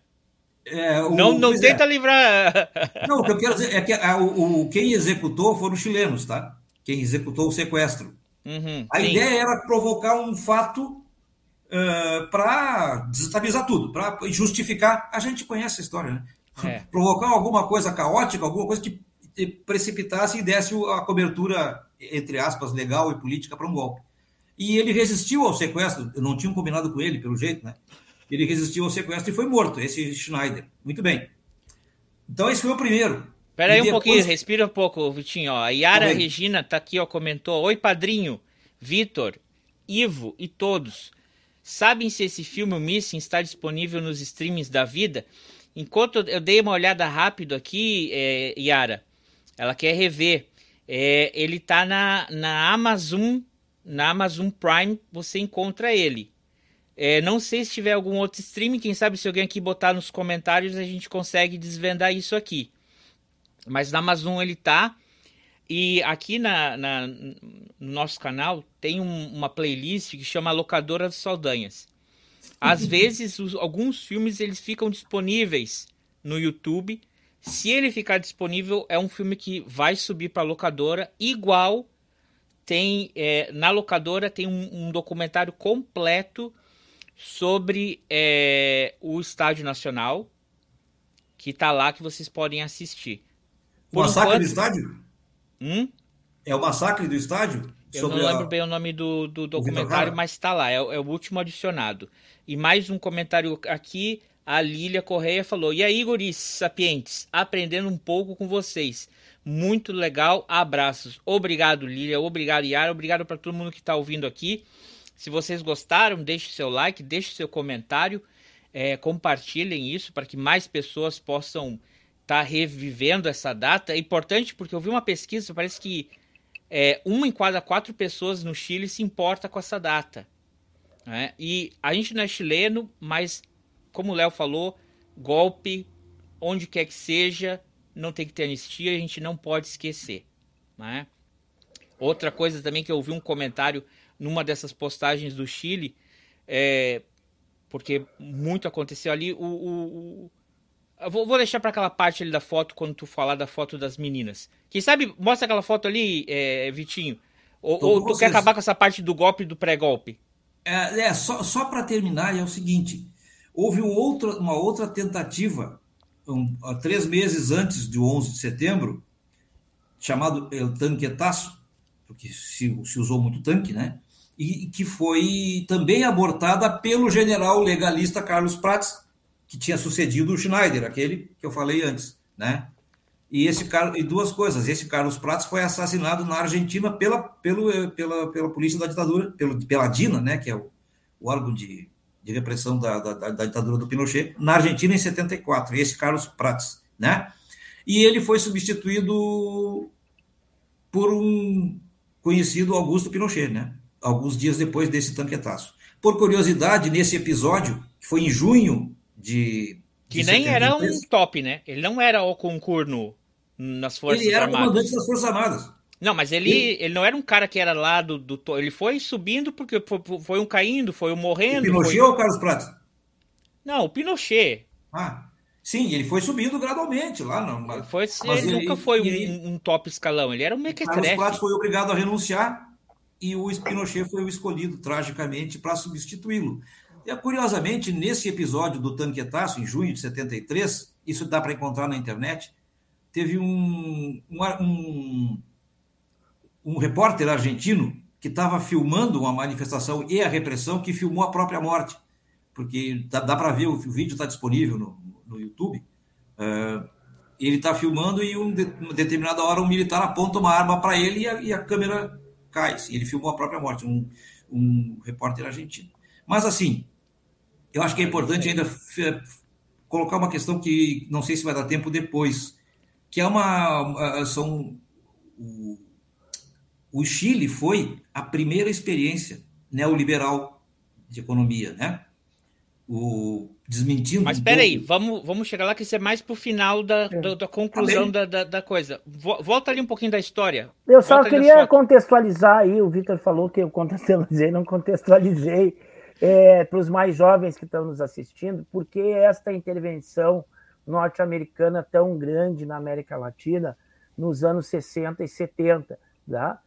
É, o, não não tenta é. livrar. Não, o que eu quero dizer é que a, o, o, quem executou foram os chilenos, tá? Quem executou o sequestro. Uhum, a sim. ideia era provocar um fato uh, para desestabilizar tudo, para justificar. A gente conhece a história, né? É. Provocar alguma coisa caótica, alguma coisa que precipitasse e desse a cobertura, entre aspas, legal e política para um golpe. E ele resistiu ao sequestro, não tinham combinado com ele, pelo jeito, né? Ele resistiu ao sequestro e foi morto, esse Schneider. Muito bem. Então, esse foi o primeiro. Espera aí depois... um pouquinho, respira um pouco, Vitinho. Ó. A Yara Oi. Regina tá aqui, ó, comentou. Oi, padrinho, Vitor, Ivo e todos. Sabem se esse filme, o Missing, está disponível nos streamings da vida? Enquanto eu dei uma olhada rápido aqui, é, Yara, ela quer rever. É, ele tá na, na Amazon, na Amazon Prime, você encontra ele. É, não sei se tiver algum outro streaming, quem sabe se alguém aqui botar nos comentários a gente consegue desvendar isso aqui. Mas na Amazon ele tá. E aqui na, na no nosso canal tem um, uma playlist que chama Locadora dos Saldanhas. Às vezes os, alguns filmes eles ficam disponíveis no YouTube. Se ele ficar disponível, é um filme que vai subir para locadora. Igual tem é, na locadora tem um, um documentário completo sobre é, o Estádio Nacional, que está lá que vocês podem assistir. o massacre enquanto... do estádio? Hum? É o massacre do estádio? Eu não lembro a... bem o nome do, do documentário, mas está lá, é, é, o último adicionado. E mais um comentário aqui, a Lília Correia falou: E aí, guris sapientes, aprendendo um pouco com vocês. Muito legal, abraços. Obrigado, Lília, obrigado, Yara, obrigado para todo mundo que está ouvindo aqui. Se vocês gostaram, deixe seu like, deixe seu comentário, é, compartilhem isso para que mais pessoas possam estar tá revivendo essa data. É importante porque eu vi uma pesquisa, parece que é, uma em cada quatro pessoas no Chile se importa com essa data. Né? E a gente não é chileno, mas como o Léo falou, golpe, onde quer que seja, não tem que ter anistia, a gente não pode esquecer. Né? Outra coisa também que eu vi um comentário numa dessas postagens do Chile, é, porque muito aconteceu ali. O, o vou, vou, deixar para aquela parte ali da foto quando tu falar da foto das meninas. Quem sabe mostra aquela foto ali, é, Vitinho. Ou, ou tu vocês. quer acabar com essa parte do golpe e do pré-golpe? É, é, só, só para terminar, é o seguinte: houve um outro, uma outra tentativa, um, três meses antes do 11 de setembro, chamado El Tanquetaço, porque se, se usou muito tanque, né? e que foi também abortada pelo general legalista Carlos Prats, que tinha sucedido o Schneider, aquele que eu falei antes, né? E esse e duas coisas, esse Carlos Prats foi assassinado na Argentina pela, pelo, pela, pela polícia da ditadura, pelo, pela DINA, né, que é o, o órgão de, de repressão da, da, da, ditadura do Pinochet, na Argentina em 74, esse Carlos Prats, né? E ele foi substituído por um conhecido Augusto Pinochet, né? alguns dias depois desse tanquetaço. Por curiosidade, nesse episódio, que foi em junho de. de que nem 73, era um top, né? Ele não era o concurso nas Forças Armadas. Ele era Armadas. comandante das Forças Armadas. Não, mas ele, ele, ele não era um cara que era lá do, do. Ele foi subindo porque foi, foi um caindo, foi um morrendo. O Pinochet foi... ou o Carlos Prates? Não, o Pinochet. Ah, sim, ele foi subindo gradualmente lá. Não, foi, ele, ele, nunca foi um, um, top escalão, ele era um mequetrefe. Carlos Prates foi obrigado a renunciar e o Pinochet foi o escolhido, tragicamente, para substituí-lo. E, curiosamente, nesse episódio do Tanquetaço, em junho de 73, isso dá para encontrar na internet, teve um, um, um repórter argentino que estava filmando uma manifestação e a repressão que filmou a própria morte, porque dá, dá para ver, o, vídeo está disponível no, no YouTube. Uh, ele está filmando e um de, uma determinada hora um militar aponta uma arma para ele e a, e a, câmera cai. Ele filmou a própria morte, um, um repórter argentino. Mas assim, eu acho que é importante ainda colocar uma questão que não sei se vai dar tempo depois, que é uma são o, o Chile foi a primeira experiência neoliberal de economia, né? O, desmentindo. Mas espera aí, vamos, vamos chegar lá que isso é mais para o final da, é. da, da, conclusão da, da, da, coisa. Volta ali um pouquinho da história. Eu só Volta queria contextualizar aí, o Vitor falou que eu contextualizei, não contextualizei é, para os mais jovens que estão nos assistindo, porque esta intervenção norte-americana tão grande na América Latina nos anos 60 e 70, tá?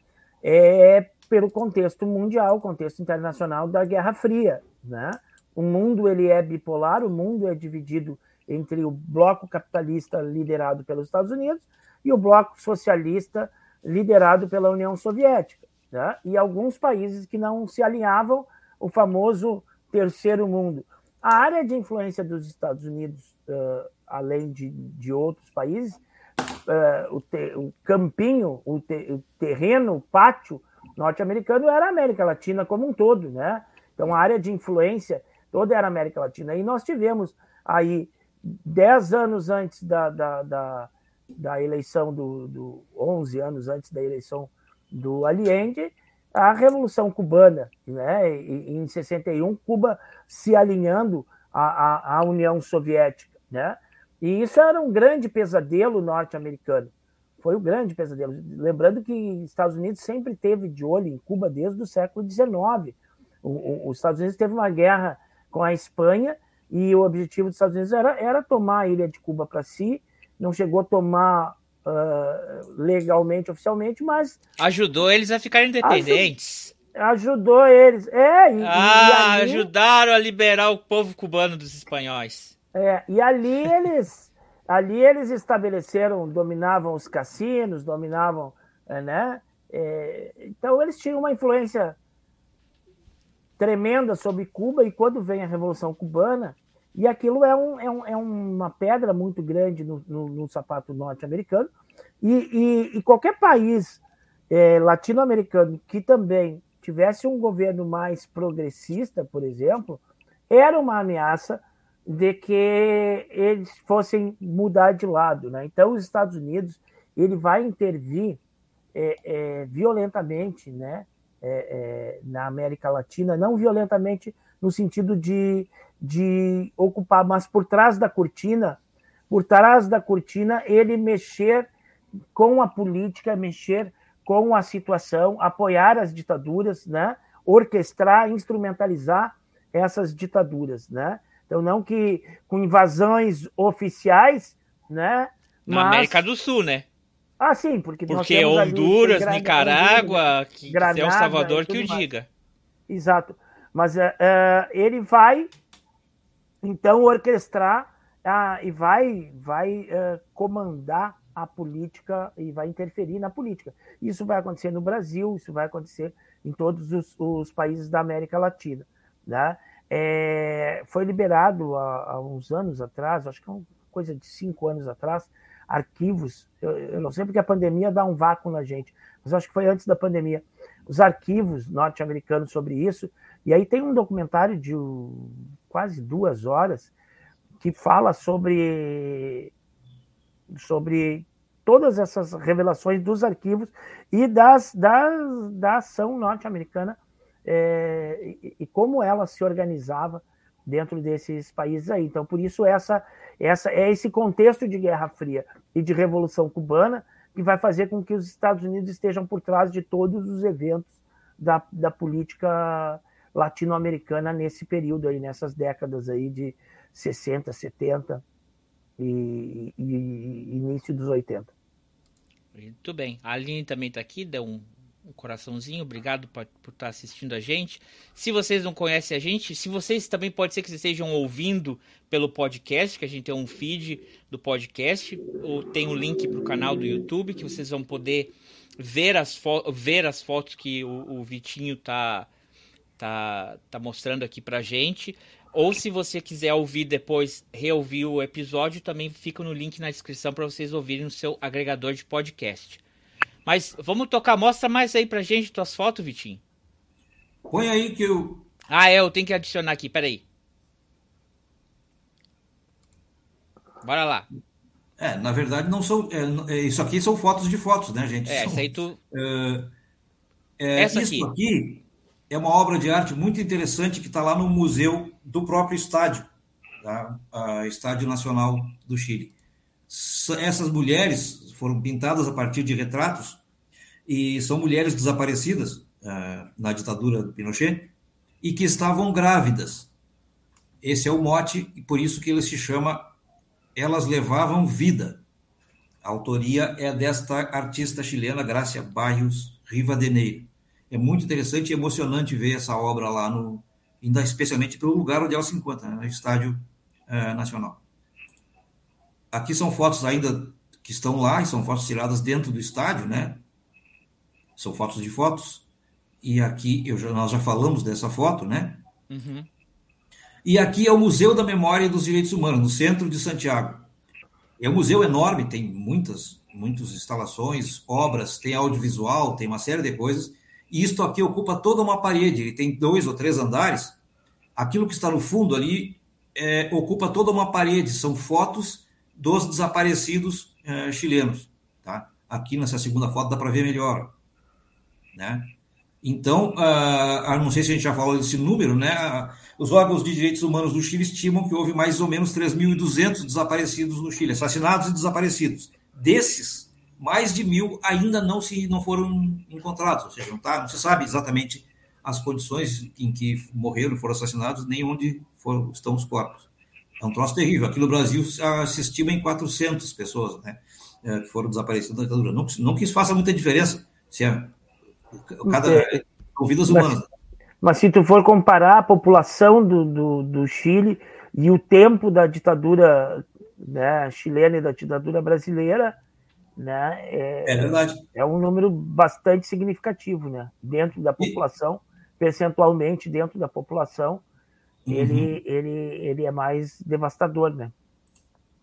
é pelo contexto mundial, contexto internacional da Guerra Fria. Né? O mundo ele é bipolar, o mundo é dividido entre o bloco capitalista liderado pelos Estados Unidos e o bloco socialista liderado pela União Soviética. Né? E alguns países que não se alinhavam, o famoso terceiro mundo. A área de influência dos Estados Unidos, uh, além de, de outros países, uh, o, te, o, campinho, o, te, o terreno, o pátio norte-americano era a América Latina como um todo, né? Então a área de influência toda era a América Latina. E nós tivemos aí, dez anos antes da, da, da, da eleição do, do. 11 anos antes da eleição do Allende, a Revolução Cubana, né? Em 61, Cuba se alinhando à, à, à União Soviética, né? E isso era um grande pesadelo norte-americano. Foi o um grande pesadelo. Lembrando que Estados Unidos sempre teve de olho em Cuba desde o século XIX. Os Estados Unidos teve uma guerra com a Espanha e o objetivo dos Estados Unidos era, era tomar a ilha de Cuba para si. Não chegou a tomar uh, legalmente, oficialmente, mas. Ajudou eles a ficarem independentes. Ajudou eles. É, e, ah, e ali... ajudaram a liberar o povo cubano dos espanhóis. É, e ali eles, ali eles estabeleceram, dominavam os cassinos, dominavam, é, né? É, então eles tinham uma influência tremenda sobre Cuba e quando vem a Revolução Cubana e aquilo é, um, é, um, é uma pedra muito grande no, no, no sapato norte-americano e, e, e, qualquer país é, latino-americano que também tivesse um governo mais progressista, por exemplo, era uma ameaça de que eles fossem mudar de lado. Né? Então, os Estados Unidos ele vai intervir é, é, violentamente né? É, é, na América Latina, não violentamente no sentido de, de ocupar, mas por trás da cortina, por trás da cortina, ele mexer com a política, mexer com a situação, apoiar as ditaduras, né? orquestrar, instrumentalizar essas ditaduras. Né? Então, não que com invasões oficiais, né? Na mas... América do Sul, né? Ah, sim, porque Porque Honduras, ali, Nicarágua, que, Granada, é o Salvador que o diga. Exato. Mas uh, uh, ele vai, então, orquestrar uh, e vai, vai uh, comandar a política e vai interferir na política. Isso vai acontecer no Brasil, isso vai acontecer em todos os, os países da América Latina. Né? É, foi liberado há, há, uns anos atrás, acho que é uma coisa de cinco anos atrás, arquivos. Eu, eu, não sei porque a pandemia dá um vácuo na gente, mas acho que foi antes da pandemia. Os arquivos norte-americanos sobre isso. E aí tem um documentário de quase duas horas que fala sobre sobre todas essas revelações dos arquivos e das, das da ação norte-americana é, e, e, como ela se organizava dentro desses países aí. Então, por isso, essa, essa é esse contexto de Guerra Fria e de Revolução Cubana que vai fazer com que os Estados Unidos estejam por trás de todos os eventos da, da política latino-americana nesse período aí, nessas décadas aí de 60, 70 e, e, e início dos 80. Muito bem. A Aline também está aqui, deu um, um coraçãozinho. Obrigado por, por estar tá assistindo a gente. Se vocês não conhecem a gente, se vocês também pode ser que vocês estejam ouvindo pelo podcast, que a gente tem um feed do podcast, ou tem um link para o canal do YouTube que vocês vão poder ver as, ver as fotos que o, o Vitinho tá, tá, tá mostrando aqui pra gente. Ou se você quiser ouvir depois, reouvir o episódio, também fica no link na descrição para vocês ouvirem no seu agregador de podcast. Mas vamos tocar, mostra mais aí pra gente tuas fotos, Vitinho. Põe aí que eu. Ah, é, eu tenho que adicionar aqui, peraí. Bora lá. É, na verdade, não são. É, é, isso aqui são fotos de fotos, né, gente? É, são, essa aí tu. É, é, Essa isso aqui. aqui é uma obra de arte muito interessante que está lá no museu do próprio estádio, tá? Estádio Nacional do Chile. Essas mulheres foram pintadas a partir de retratos e são mulheres desaparecidas uh, na ditadura do Pinochet e que estavam grávidas. Esse é o mote e por isso que ele se chama Elas Levavam Vida. A autoria é desta artista chilena, Gracia Barrios Rivadeneiro é muito interessante e emocionante ver essa obra lá no, ainda especialmente pelo lugar onde ela se encontra, né, no Estádio é, Nacional. Aqui são fotos ainda que estão lá e são fotos tiradas dentro do estádio, né? São fotos de fotos. E aqui eu já, nós já falamos dessa foto, né? Uhum. E aqui é o Museu da Memória e dos Direitos Humanos, no centro de Santiago. É um museu enorme, tem muitas, muitas instalações, obras, tem audiovisual, tem uma série de coisas. Isto aqui ocupa toda uma parede, ele tem dois ou três andares. Aquilo que está no fundo ali é, ocupa toda uma parede, são fotos dos desaparecidos é, chilenos. Tá? Aqui nessa segunda foto dá para ver melhor. Né? Então, uh, não sei se a gente já falou desse número, né? Os órgãos de direitos humanos do Chile estimam que houve mais ou menos 3.200 desaparecidos no Chile, assassinados e desaparecidos. Desses, mais de mil ainda não se não foram encontrados, ou seja, não, tá, não se sabe exatamente as condições em que morreram, foram assassinados, nem onde foram, estão os corpos. É um troço terrível. Aqui no Brasil se estima em 400 pessoas né, é, que foram desaparecidas da ditadura. Não, não que isso faça muita diferença, se é cada é, vidas humanas. Mas, mas, se tu for comparar a população do, do, do Chile e o tempo da ditadura né, chilena e da ditadura brasileira, né? É, é, verdade. É um número bastante significativo, né? Dentro da população, e... percentualmente dentro da população, uhum. ele, ele, ele é mais devastador, né?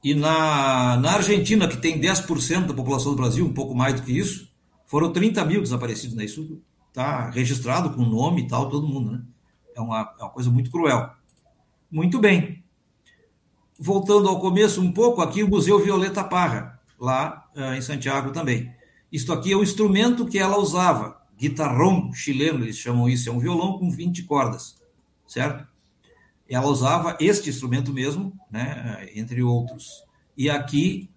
E na, na Argentina, que tem 10% da população do Brasil, um pouco mais do que isso, foram 30 mil desaparecidos, né? Isso está registrado com nome e tal, todo mundo, né? É uma, é uma coisa muito cruel. Muito bem. Voltando ao começo um pouco, aqui o Museu Violeta Parra lá uh, em Santiago também. Isto aqui é o instrumento que ela usava, guitarrão chileno, eles chamam isso, é um violão com 20 cordas, certo? Ela usava este instrumento mesmo, né, entre outros. E aqui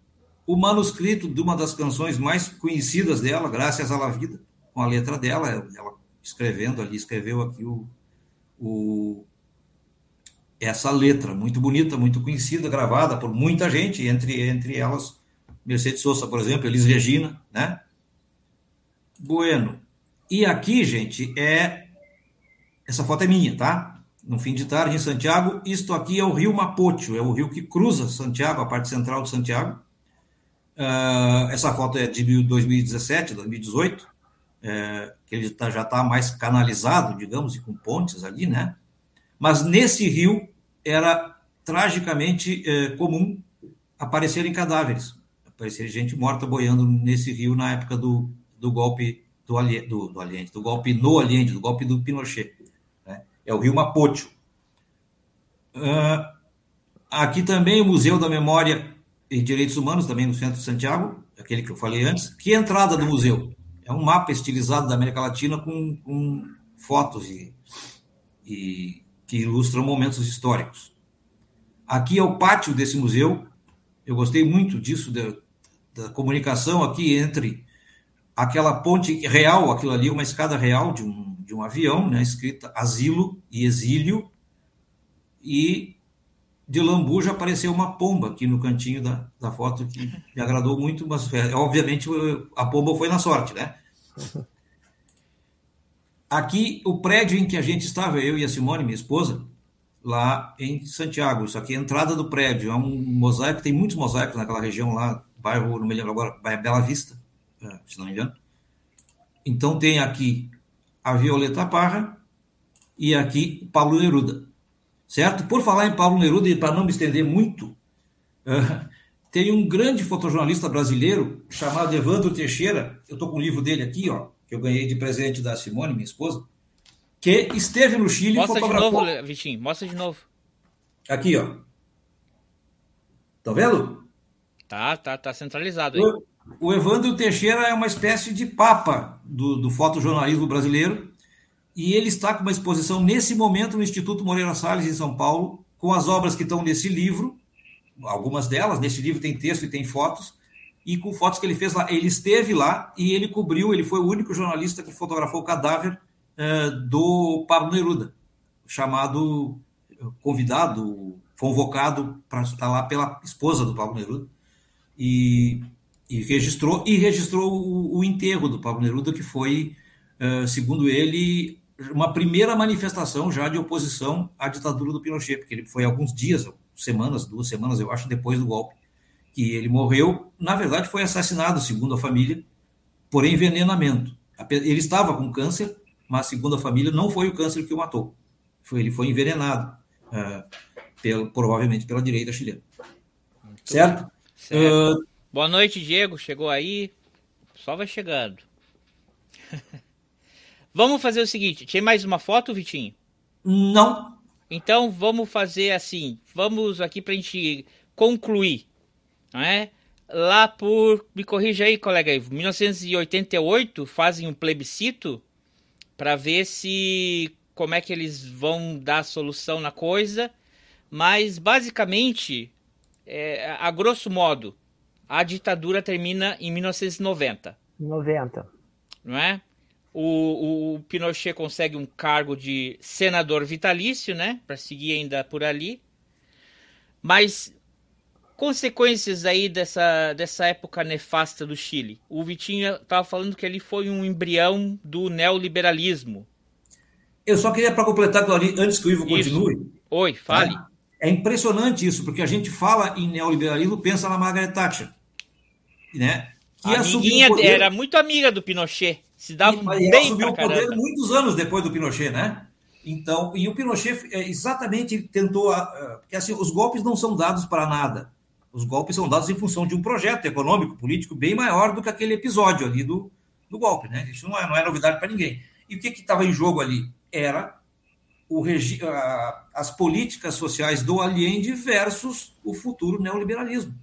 o manuscrito de uma das canções mais conhecidas dela, Graças à La Vida, com a letra dela, ela escrevendo ali, escreveu aqui o, o, essa letra, muito bonita, muito conhecida, gravada por muita gente, entre, entre elas Mercedes Sosa, por exemplo, Elis Regina, né? Bueno. E aqui, gente, é. Essa foto é minha, tá? No fim de tarde, em Santiago. Isto aqui é o rio Mapocho, é o rio que cruza Santiago, a parte central de Santiago. Uh, essa foto é de 2017, 2018, é, que ele tá, já está mais canalizado, digamos, e com pontes ali, né? Mas nesse rio era tragicamente é, comum aparecerem cadáveres parecia gente morta boiando nesse rio na época do, do golpe do, do, do Allende, do golpe no Allende, do golpe do Pinochet. Né? É o rio Mapocho. Uh, aqui também o Museu da Memória e Direitos Humanos, também no centro de Santiago, aquele que eu falei antes. Que entrada do museu? É um mapa estilizado da América Latina com, com fotos e, e que ilustram momentos históricos. Aqui é o pátio desse museu. Eu gostei muito disso, da comunicação aqui entre aquela ponte real, aquilo ali, uma escada real de um, de um avião, né, escrita asilo e exílio, e de lambuja apareceu uma pomba aqui no cantinho da, da foto que me agradou muito, mas é, obviamente a pomba foi na sorte, né? Aqui, o prédio em que a gente estava, eu e a Simone, minha esposa, lá em Santiago. Isso aqui é a entrada do prédio. É um mosaico, tem muitos mosaicos naquela região lá, bairro, não me lembro agora, bairro Bela Vista, é, se não me engano. Então tem aqui a Violeta Parra e aqui Pablo Neruda. Certo? Por falar em Pablo Neruda, e para não me estender muito, uh, tem um grande fotojornalista brasileiro chamado Evandro Teixeira. Eu estou com o livro dele aqui, ó, que eu ganhei de presente da Simone, minha esposa que esteve no Chile Mostra de novo, Vitinho, mostra de novo. Aqui, ó. Tá vendo? Tá, tá, tá centralizado aí. O, o Evandro Teixeira é uma espécie de papa do, do fotojornalismo brasileiro e ele está com uma exposição nesse momento no Instituto Moreira Salles, em São Paulo, com as obras que estão nesse livro, algumas delas, nesse livro tem texto e tem fotos, e com fotos que ele fez lá. Ele esteve lá e ele cobriu, ele foi o único jornalista que fotografou o cadáver é, do Pablo Neruda, chamado convidado, convocado para estar lá pela esposa do Pablo Neruda e, e registrou e registrou o, o, enterro do Pablo Neruda que foi, uh, segundo ele, uma primeira manifestação já de oposição à ditadura do Pinochet, porque ele foi alguns dias, semanas, duas semanas, eu acho, depois do golpe, que ele morreu. Na verdade, foi assassinado, segundo a família, por envenenamento. Ele estava com câncer, mas segundo a família, não foi o câncer que o matou. Foi, ele foi envenenado, uh, pelo, provavelmente pela direita chilena. Muito certo? Certo. Uh, Boa noite, Diego. Chegou aí. Só vai chegando. vamos fazer o seguinte: tem mais uma foto, Vitinho? Não. Então vamos fazer assim. Vamos aqui para a gente concluir. Não é? Lá por. Me corrija aí, colega. 1988 fazem um plebiscito para ver se como é que eles vão dar solução na coisa, mas basicamente, é, a grosso modo, a ditadura termina em 1990. 90. Não é? O, o Pinochet consegue um cargo de senador vitalício, né? Para seguir ainda por ali. Mas consequências aí dessa, dessa época nefasta do Chile. O Vitinho estava falando que ele foi um embrião do neoliberalismo. Eu só queria para completar, Claudinho, antes que o Ivo isso. continue. Oi, fale. É, é impressionante isso, porque a gente fala em neoliberalismo, pensa na Margaret Thatcher. Né? Que a amiguinha poder... era muito amiga do Pinochet. Se dava e, bem assumiu o poder muitos anos depois do Pinochet, né? Então, e o Pinochet é, exatamente tentou, porque assim, os golpes não são dados para nada. Os golpes são dados em função de um projeto econômico, político bem maior do que aquele episódio ali do, do golpe. Né? Isso não é, não é novidade para ninguém. E o que estava em jogo ali? Era as políticas sociais do Allende versus o futuro neoliberalismo,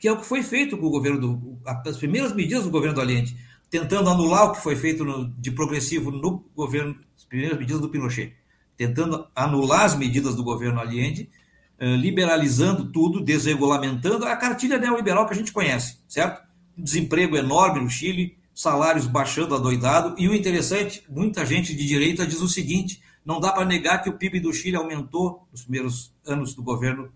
que é o que foi feito com o governo do. as primeiras medidas do governo do Allende, tentando anular o que foi feito no, de progressivo no governo, as primeiras medidas do Pinochet, tentando anular as medidas do governo Allende eh, liberalizando tudo, desregulamentando a cartilha neoliberal que a gente conhece, certo? Desemprego enorme no Chile, salários baixando adoidado, e o interessante, muita gente de direita diz o seguinte: não dá para negar que o PIB do Chile aumentou nos primeiros anos do governo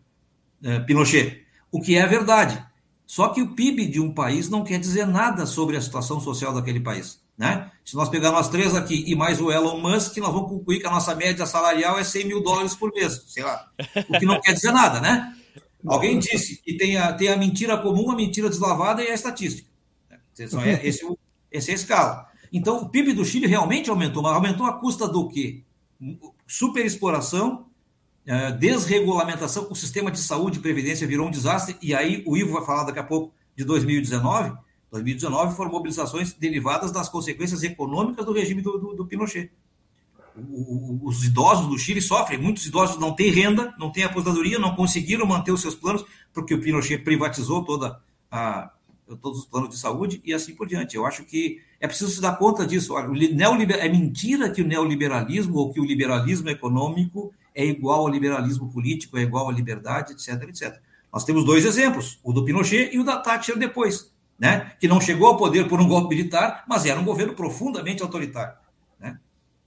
eh, Pinochet, o que é verdade. Só que o PIB de um país não quer dizer nada sobre a situação social daquele país. Né? Se nós pegar nós três aqui e mais o Elon Musk, nós vamos concluir que a nossa média salarial é 100 mil dólares por mês, sei lá. O que não quer dizer nada, né? Alguém disse que tem a, tem a mentira comum, a mentira deslavada e a estatística. É, esse, esse é a escala. Então, o PIB do Chile realmente aumentou, mas aumentou a custa do quê? Superexploração, é, desregulamentação, o sistema de saúde e previdência virou um desastre, e aí o Ivo vai falar daqui a pouco de 2019, 2019 foram mobilizações derivadas das consequências econômicas do regime do, do, do Pinochet. Os idosos do Chile sofrem, muitos idosos não têm renda, não têm aposentadoria, não conseguiram manter os seus planos, porque o Pinochet privatizou toda a, todos os planos de saúde e assim por diante. Eu acho que é preciso se dar conta disso. Olha, neoliber... é mentira que o neoliberalismo ou que o liberalismo econômico é igual ao liberalismo político, é igual à liberdade, etc, etc. Nós temos dois exemplos, o do Pinochet e o da Thatcher depois, né? que não chegou ao poder por um golpe militar, mas era um governo profundamente autoritário. Né?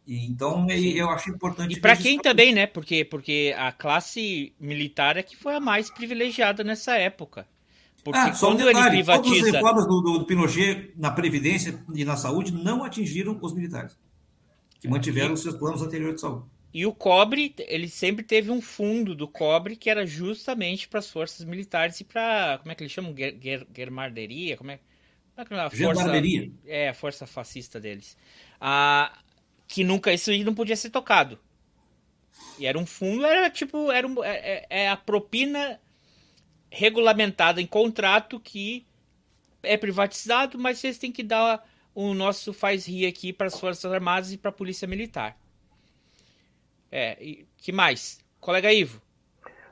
E, então, eu acho importante... E para quem também, né? Porque, porque a classe militar é que foi a mais privilegiada nessa época. Porque ah, quando um ele privatiza. Todas as reformas do, do, Pinochet na Previdência e na saúde não atingiram os militares, que mantiveram e... os seus planos anteriores de saúde. E o cobre, ele sempre teve um fundo do cobre que era justamente para as forças militares e para. Como é que eles chamam? Guermarderia? Como é, como é que é a força, É, a força fascista deles. Ah, que nunca. Isso aí não podia ser tocado. E era um fundo, era tipo. Era um, é, é, é a propina regulamentada em contrato que é privatizado, mas vocês têm que dar o nosso faz-rir aqui para as Forças Armadas e para a Polícia Militar. É, e que mais? Colega Ivo?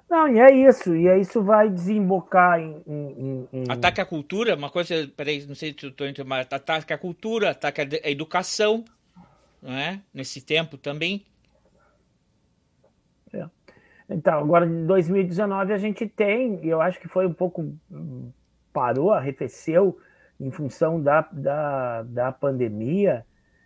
Não, e é isso, e é isso vai desembocar em, em, em... Ataque à cultura, uma coisa, peraí, não sei se estou entendendo, mas ataque à cultura, ataque à educação, não é? Nesse tempo também. Então, agora em 2019 a gente tem, e eu acho que foi um pouco. parou, arrefeceu em função da, da, da pandemia,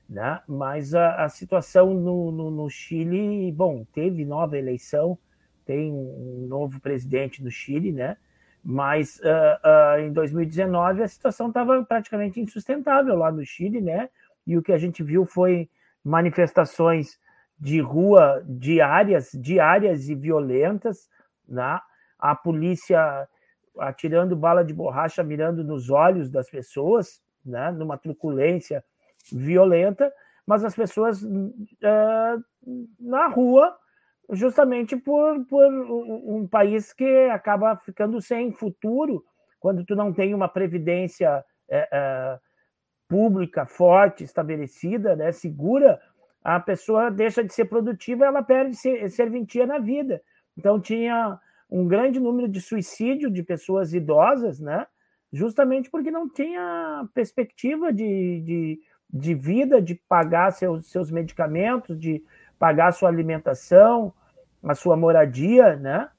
né? mas a, a situação no, no, no, Chile, bom, teve nova eleição, tem um novo presidente do Chile, né? mas uh, uh, em 2019 a situação estava praticamente insustentável lá no Chile, né? e o que a gente viu foi manifestações de rua diárias, diárias e violentas, né? a polícia atirando bala de borracha, mirando nos olhos das pessoas, né? numa truculência violenta, mas as pessoas uh, na rua, justamente por, por um país que acaba ficando sem futuro, quando tu não tem uma previdência uh, pública forte, estabelecida, né, segura, a pessoa deixa de ser produtiva, ela perde serventia na vida. Então tinha um grande número de suicídio de pessoas idosas, né? Justamente porque não tinha perspectiva de, de, de vida, de pagar seus, seus medicamentos, de pagar sua alimentação, a sua moradia, né?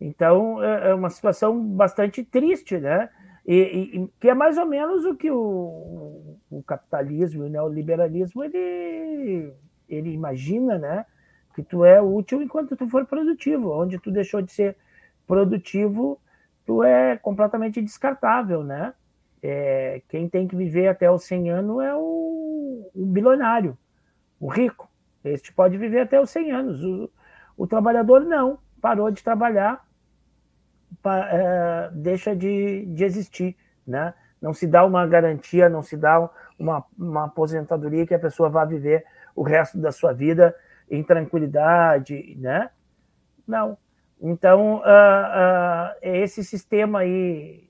Então é, é uma situação bastante triste, né? E, e, que é mais ou menos o que o, o capitalismo, o neoliberalismo, ele, ele imagina, né? Que tu é útil enquanto tu for produtivo. Onde tu deixou de ser produtivo, tu é completamente descartável, né? É, quem tem que viver até os 100 anos é o, o bilionário, o rico. Este pode viver até os 100 anos. O, o trabalhador não, parou de trabalhar, é, deixa de, de existir, né? Não se dá uma garantia, não se dá uma, uma aposentadoria que a pessoa vá viver o resto da sua vida em tranquilidade, né? Não. Então, uh, uh, esse sistema aí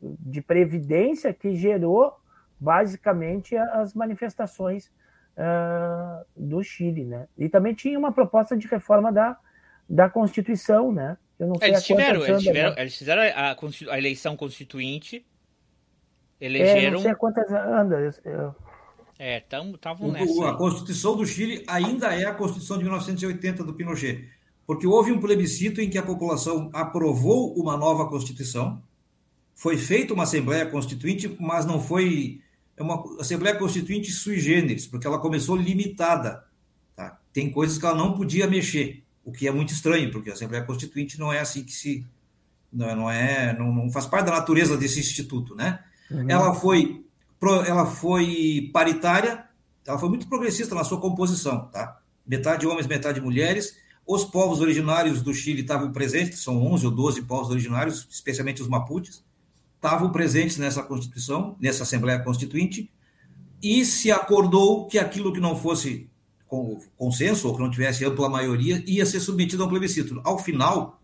de previdência que gerou basicamente as manifestações uh, do Chile, né? E também tinha uma proposta de reforma da, da Constituição, né? Eu não sei eles, tiveram, eles, tiveram, eles fizeram a, a, eleição constituinte, elegeram... É, não sei quantas anda. Eu... É, estavam nessa. A Constituição do Chile ainda é a Constituição de 1980 do Pinochet, porque houve um plebiscito em que a população aprovou uma nova Constituição, foi feita uma Assembleia Constituinte, mas não foi uma Assembleia Constituinte sui generis, porque ela começou limitada. Tá? Tem coisas que ela não podia mexer o que é muito estranho, porque a Assembleia Constituinte não é assim que se. Não, não é, não, não faz parte da natureza desse instituto, né? Uhum. Ela, foi, ela foi paritária, ela foi muito progressista na sua composição, tá? Metade homens, metade mulheres. Os povos originários do Chile estavam presentes, são 11 ou 12 povos originários, especialmente os Mapuches, estavam presentes nessa Constituição, nessa Assembleia Constituinte, e se acordou que aquilo que não fosse consenso ou que não tivesse ampla maioria, ia ser submetido a um plebiscito. Ao final,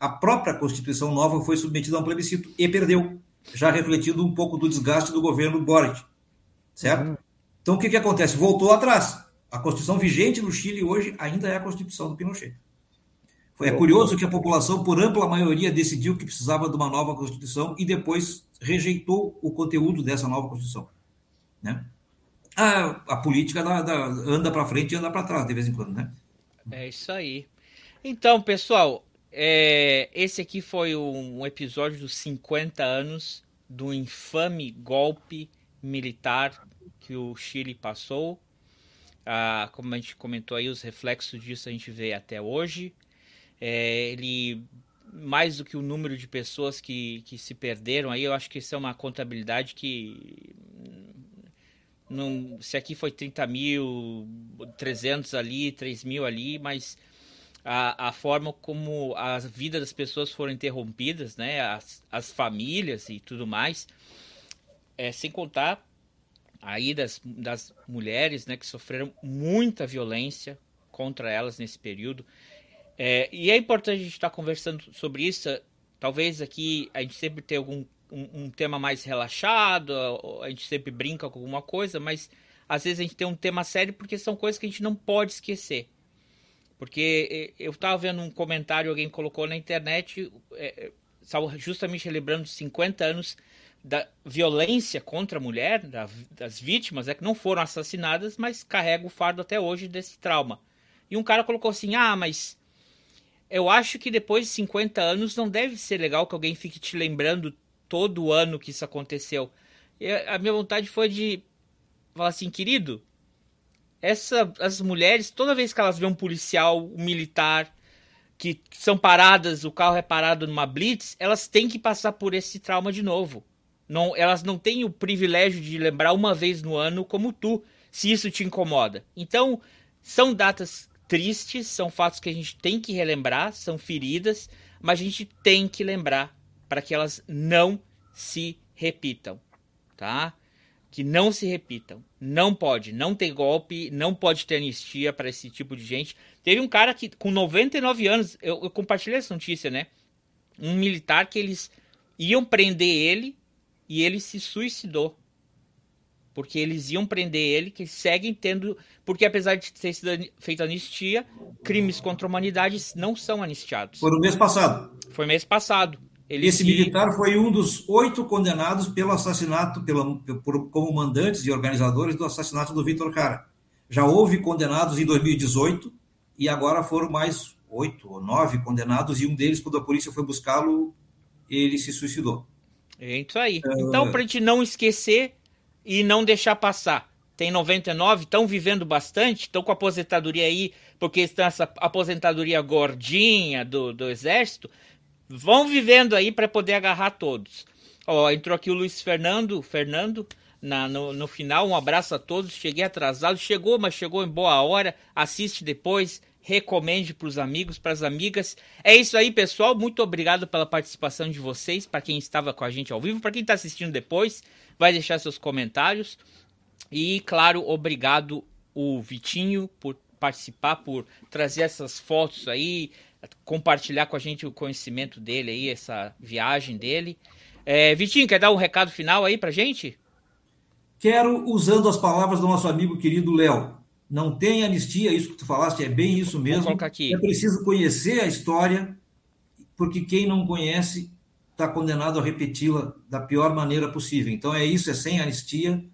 a própria Constituição nova foi submetida a um plebiscito e perdeu, já refletindo um pouco do desgaste do governo Boric, certo? Uhum. Então, o que, que acontece? Voltou atrás. A Constituição vigente no Chile hoje ainda é a Constituição do Pinochet. É curioso que a população, por ampla maioria, decidiu que precisava de uma nova Constituição e depois rejeitou o conteúdo dessa nova Constituição. Né? A, a política da, da, anda para frente e anda para trás de vez em quando, né? É isso aí. Então, pessoal, é, esse aqui foi um, um episódio dos 50 anos do infame golpe militar que o Chile passou. Ah, como a gente comentou aí, os reflexos disso a gente vê até hoje. É, ele mais do que o número de pessoas que, que se perderam aí, eu acho que isso é uma contabilidade que se aqui foi 30 mil, 300 ali, 3 mil ali, mas a, a forma como a vida das pessoas foram interrompidas, né, as, as famílias e tudo mais, é, sem contar aí das, das mulheres, né, que sofreram muita violência contra elas nesse período. É, e é importante a gente estar tá conversando sobre isso. Talvez aqui a gente sempre tenha algum um, um, tema mais relaxado, a gente sempre brinca com alguma coisa, mas às vezes a gente tem um tema sério porque são coisas que a gente não pode esquecer. Porque eu estava vendo um comentário, alguém colocou na internet, é, é justamente lembrando 50 anos da violência contra a mulher, da, das vítimas, é que não foram assassinadas, mas carregam o fardo até hoje desse trauma. E um cara colocou assim: ah, mas eu acho que depois de 50 anos não deve ser legal que alguém fique te lembrando todo ano que isso aconteceu. E a minha vontade foi de falar assim, querido, essa, as mulheres, toda vez que elas vêem um policial, um militar, que são paradas, o carro é parado numa blitz, elas têm que passar por esse trauma de novo. Não, elas não têm o privilégio de lembrar uma vez no ano como tu, se isso te incomoda. Então, são datas tristes, são fatos que a gente tem que relembrar, são feridas, mas a gente tem que lembrar para que elas não se repitam, tá? Que não se repitam. Não pode, não tem golpe, não pode ter anistia para esse tipo de gente. Teve um cara que com 99 anos, eu, eu compartilhei essa notícia, né? Um militar que eles iam prender ele e ele se suicidou porque eles iam prender ele, que seguem tendo. Porque apesar de ter sido feita anistia, crimes contra a humanidade não são anistiados. Foi no mês passado. Foi mês passado. Ele Esse se... militar foi um dos oito condenados pelo assassinato, pela, por, como mandantes e organizadores do assassinato do Vitor Cara. Já houve condenados em 2018 e agora foram mais oito ou nove condenados, e um deles, quando a polícia foi buscá-lo, ele se suicidou. É isso aí. Então, para a gente não esquecer, e não deixar passar. Tem 99, estão vivendo bastante, estão com aposentadoria aí, porque estão essa aposentadoria gordinha do, do exército, vão vivendo aí para poder agarrar todos. Ó, entrou aqui o Luiz Fernando, Fernando, na, no, no final, um abraço a todos, cheguei atrasado, chegou, mas chegou em boa hora, assiste depois, recomende para os amigos, para as amigas. É isso aí, pessoal. Muito obrigado pela participação de vocês, para quem estava com a gente ao vivo, para quem está assistindo depois vai deixar seus comentários. E, claro, obrigado o Vitinho por participar, por trazer essas fotos aí, compartilhar com a gente o conhecimento dele aí, essa viagem dele. É, Vitinho, quer dar um recado final aí pra gente? Quero, usando as palavras do nosso amigo querido Léo, não tem anistia, isso que tu falaste é bem isso mesmo. É preciso conhecer a história, porque quem não conhece está condenado a repeti-la da pior maneira possível. Então é isso, é sem anistia,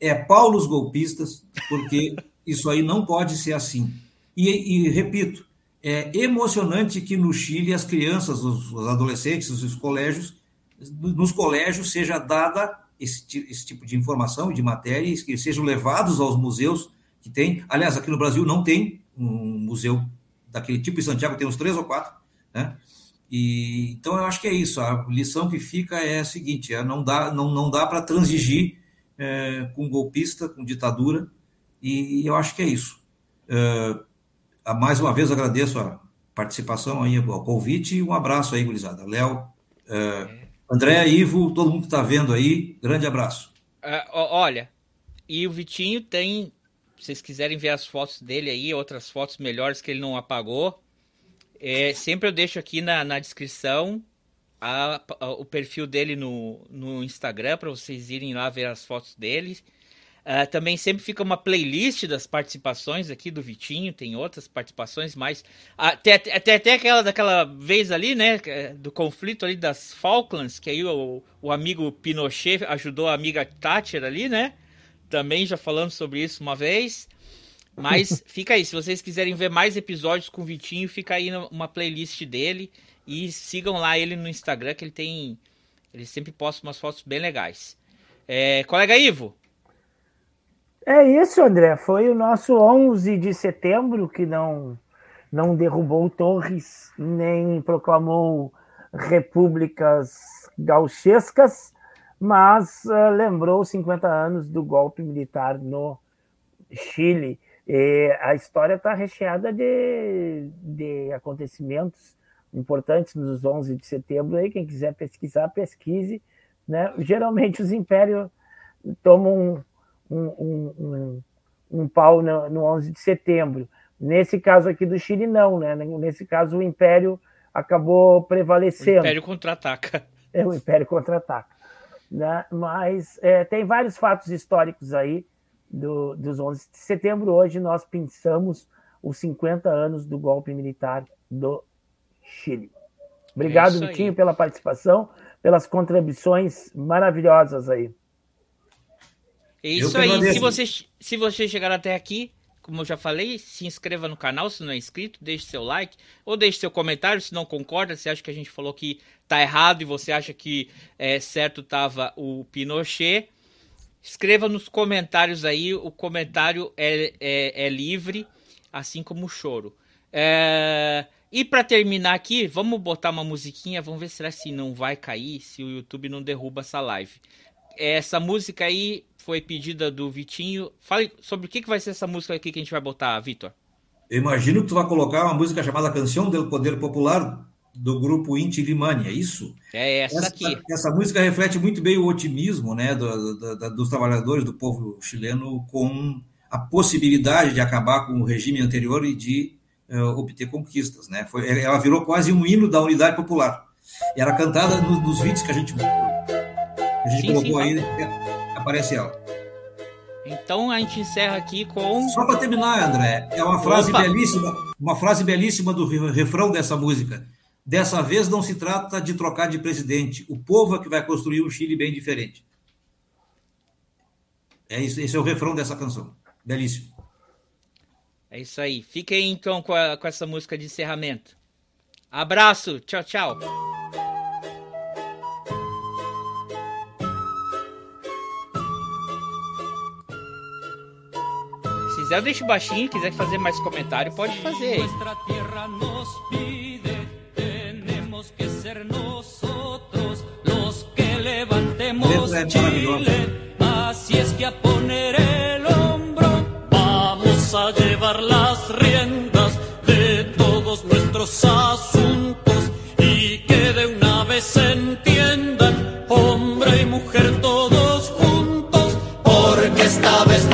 é Paulo golpistas, porque isso aí não pode ser assim. E, e, repito, é emocionante que no Chile as crianças, os, os adolescentes, os colégios, nos colégios seja dada esse, esse tipo de informação e de matérias que sejam levados aos museus que tem. Aliás, aqui no Brasil não tem um museu daquele tipo em Santiago, tem uns três ou quatro, né? E, então eu acho que é isso. A lição que fica é a seguinte: é, não dá, não, não dá para transigir é, com golpista, com ditadura, e, e, eu acho que é isso. É, mais uma vez agradeço a participação aí, o convite e um abraço aí, gurizada. Léo, é, André, Ivo, todo mundo que está vendo aí, grande abraço. Uh, olha, e o Vitinho tem, se vocês quiserem ver as fotos dele aí, outras fotos melhores que ele não apagou, é, sempre eu deixo aqui na, na descrição a, a, o perfil dele no, no Instagram para vocês irem lá ver as fotos dele. Uh, também sempre fica uma playlist das participações aqui do Vitinho, tem outras participações, mas até, até, até aquela daquela vez ali, né, é, do conflito ali das Falklands, que aí o, o amigo Pinochet ajudou a amiga Thatcher ali, né? Também já falamos sobre isso uma vez. Mas fica aí, se vocês quiserem ver mais episódios com o Vitinho, fica aí uma playlist dele e sigam lá ele no Instagram que ele tem, ele sempre posta umas fotos bem legais. É, colega Ivo, é isso, André. Foi o nosso 11 de setembro que não, não derrubou torres, nem proclamou repúblicas gauchescas, mas uh, lembrou 50 anos do golpe militar no Chile. E a história está recheada de, de acontecimentos importantes nos 11 de setembro. Aí, quem quiser pesquisar, pesquise. Né? Geralmente os impérios tomam um, um, um, pau no, no 11 de setembro. Nesse caso aqui do Chile, não, né? Nesse caso, o Império acabou prevalecendo. O Império contra-ataca. É, o Império contra-ataca. Né? Mas é, tem vários fatos históricos aí do, dos 11 de setembro. Hoje nós pensamos os 50 anos do golpe militar do Chile. Obrigado, é Vitinho, pela participação, pelas contribuições maravilhosas aí. É isso aí. Se você, se você chegar até aqui, como eu já falei, se inscreva no canal se não é inscrito, deixe seu like ou deixe seu comentário se não concorda, se acha que a gente falou que tá errado e você acha que é, certo tava o Pinochet. Escreva nos comentários aí, o comentário é, é, é livre, assim como o choro. É... E para terminar aqui, vamos botar uma musiquinha, vamos ver se não vai cair, se o YouTube não derruba essa live. Essa música aí foi pedida do Vitinho. Fale sobre o que, que vai ser essa música aqui que a gente vai botar, Vitor. Eu imagino que tu vai colocar uma música chamada Canção do Poder Popular do grupo Inti Limani, é isso? É essa, essa, aqui. Essa música reflete muito bem o otimismo né, do, do, dos trabalhadores, do povo chileno, com a possibilidade de acabar com o regime anterior e de uh, obter conquistas. Né? Foi, ela virou quase um hino da unidade popular. Era cantada nos, nos vídeos que a gente, a gente sim, colocou sim, aí. Né? aparece ela. Então a gente encerra aqui com. Só para terminar, André, é uma frase Opa. belíssima, uma frase belíssima do refrão dessa música. Dessa vez não se trata de trocar de presidente. O povo é que vai construir um Chile bem diferente. É isso, esse é o refrão dessa canção. Belíssimo. É isso aí. Fiquem então com, a, com essa música de encerramento. Abraço. Tchau, tchau. Quiser, eu deixo baixinho. Quiser fazer mais comentário, pode fazer. Nuestra tierra nos pide, tenemos que ser nosotros los que levantemos Chile. Así es que a poner el hombro vamos a llevar las riendas de todos nuestros asuntos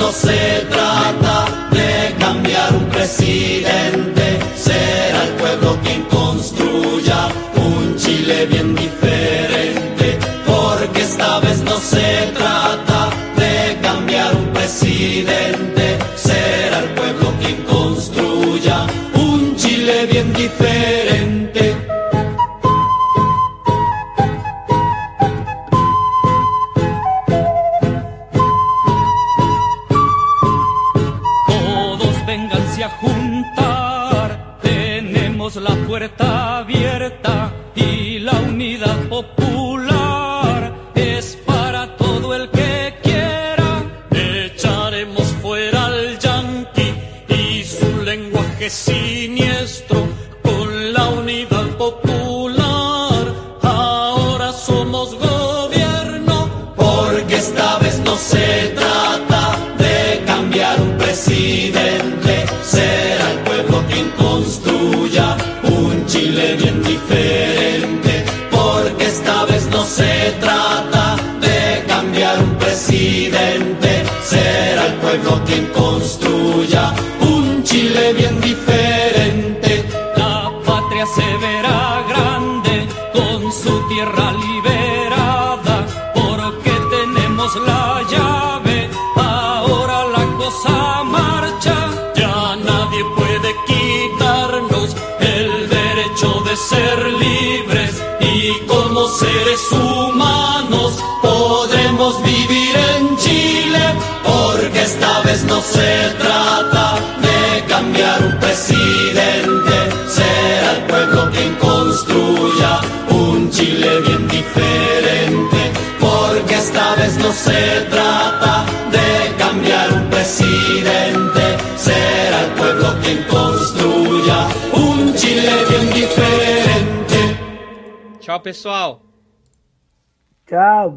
esta vez no se trata presidente, humanos podremos vivir en Chile, porque esta vez no se trata de cambiar un presidente, será el pueblo quien construya un Chile bien diferente, porque esta vez no se trata de cambiar un presidente, será el pueblo quien construya un Chile bien diferente. Tchau, pessoal. Tchau.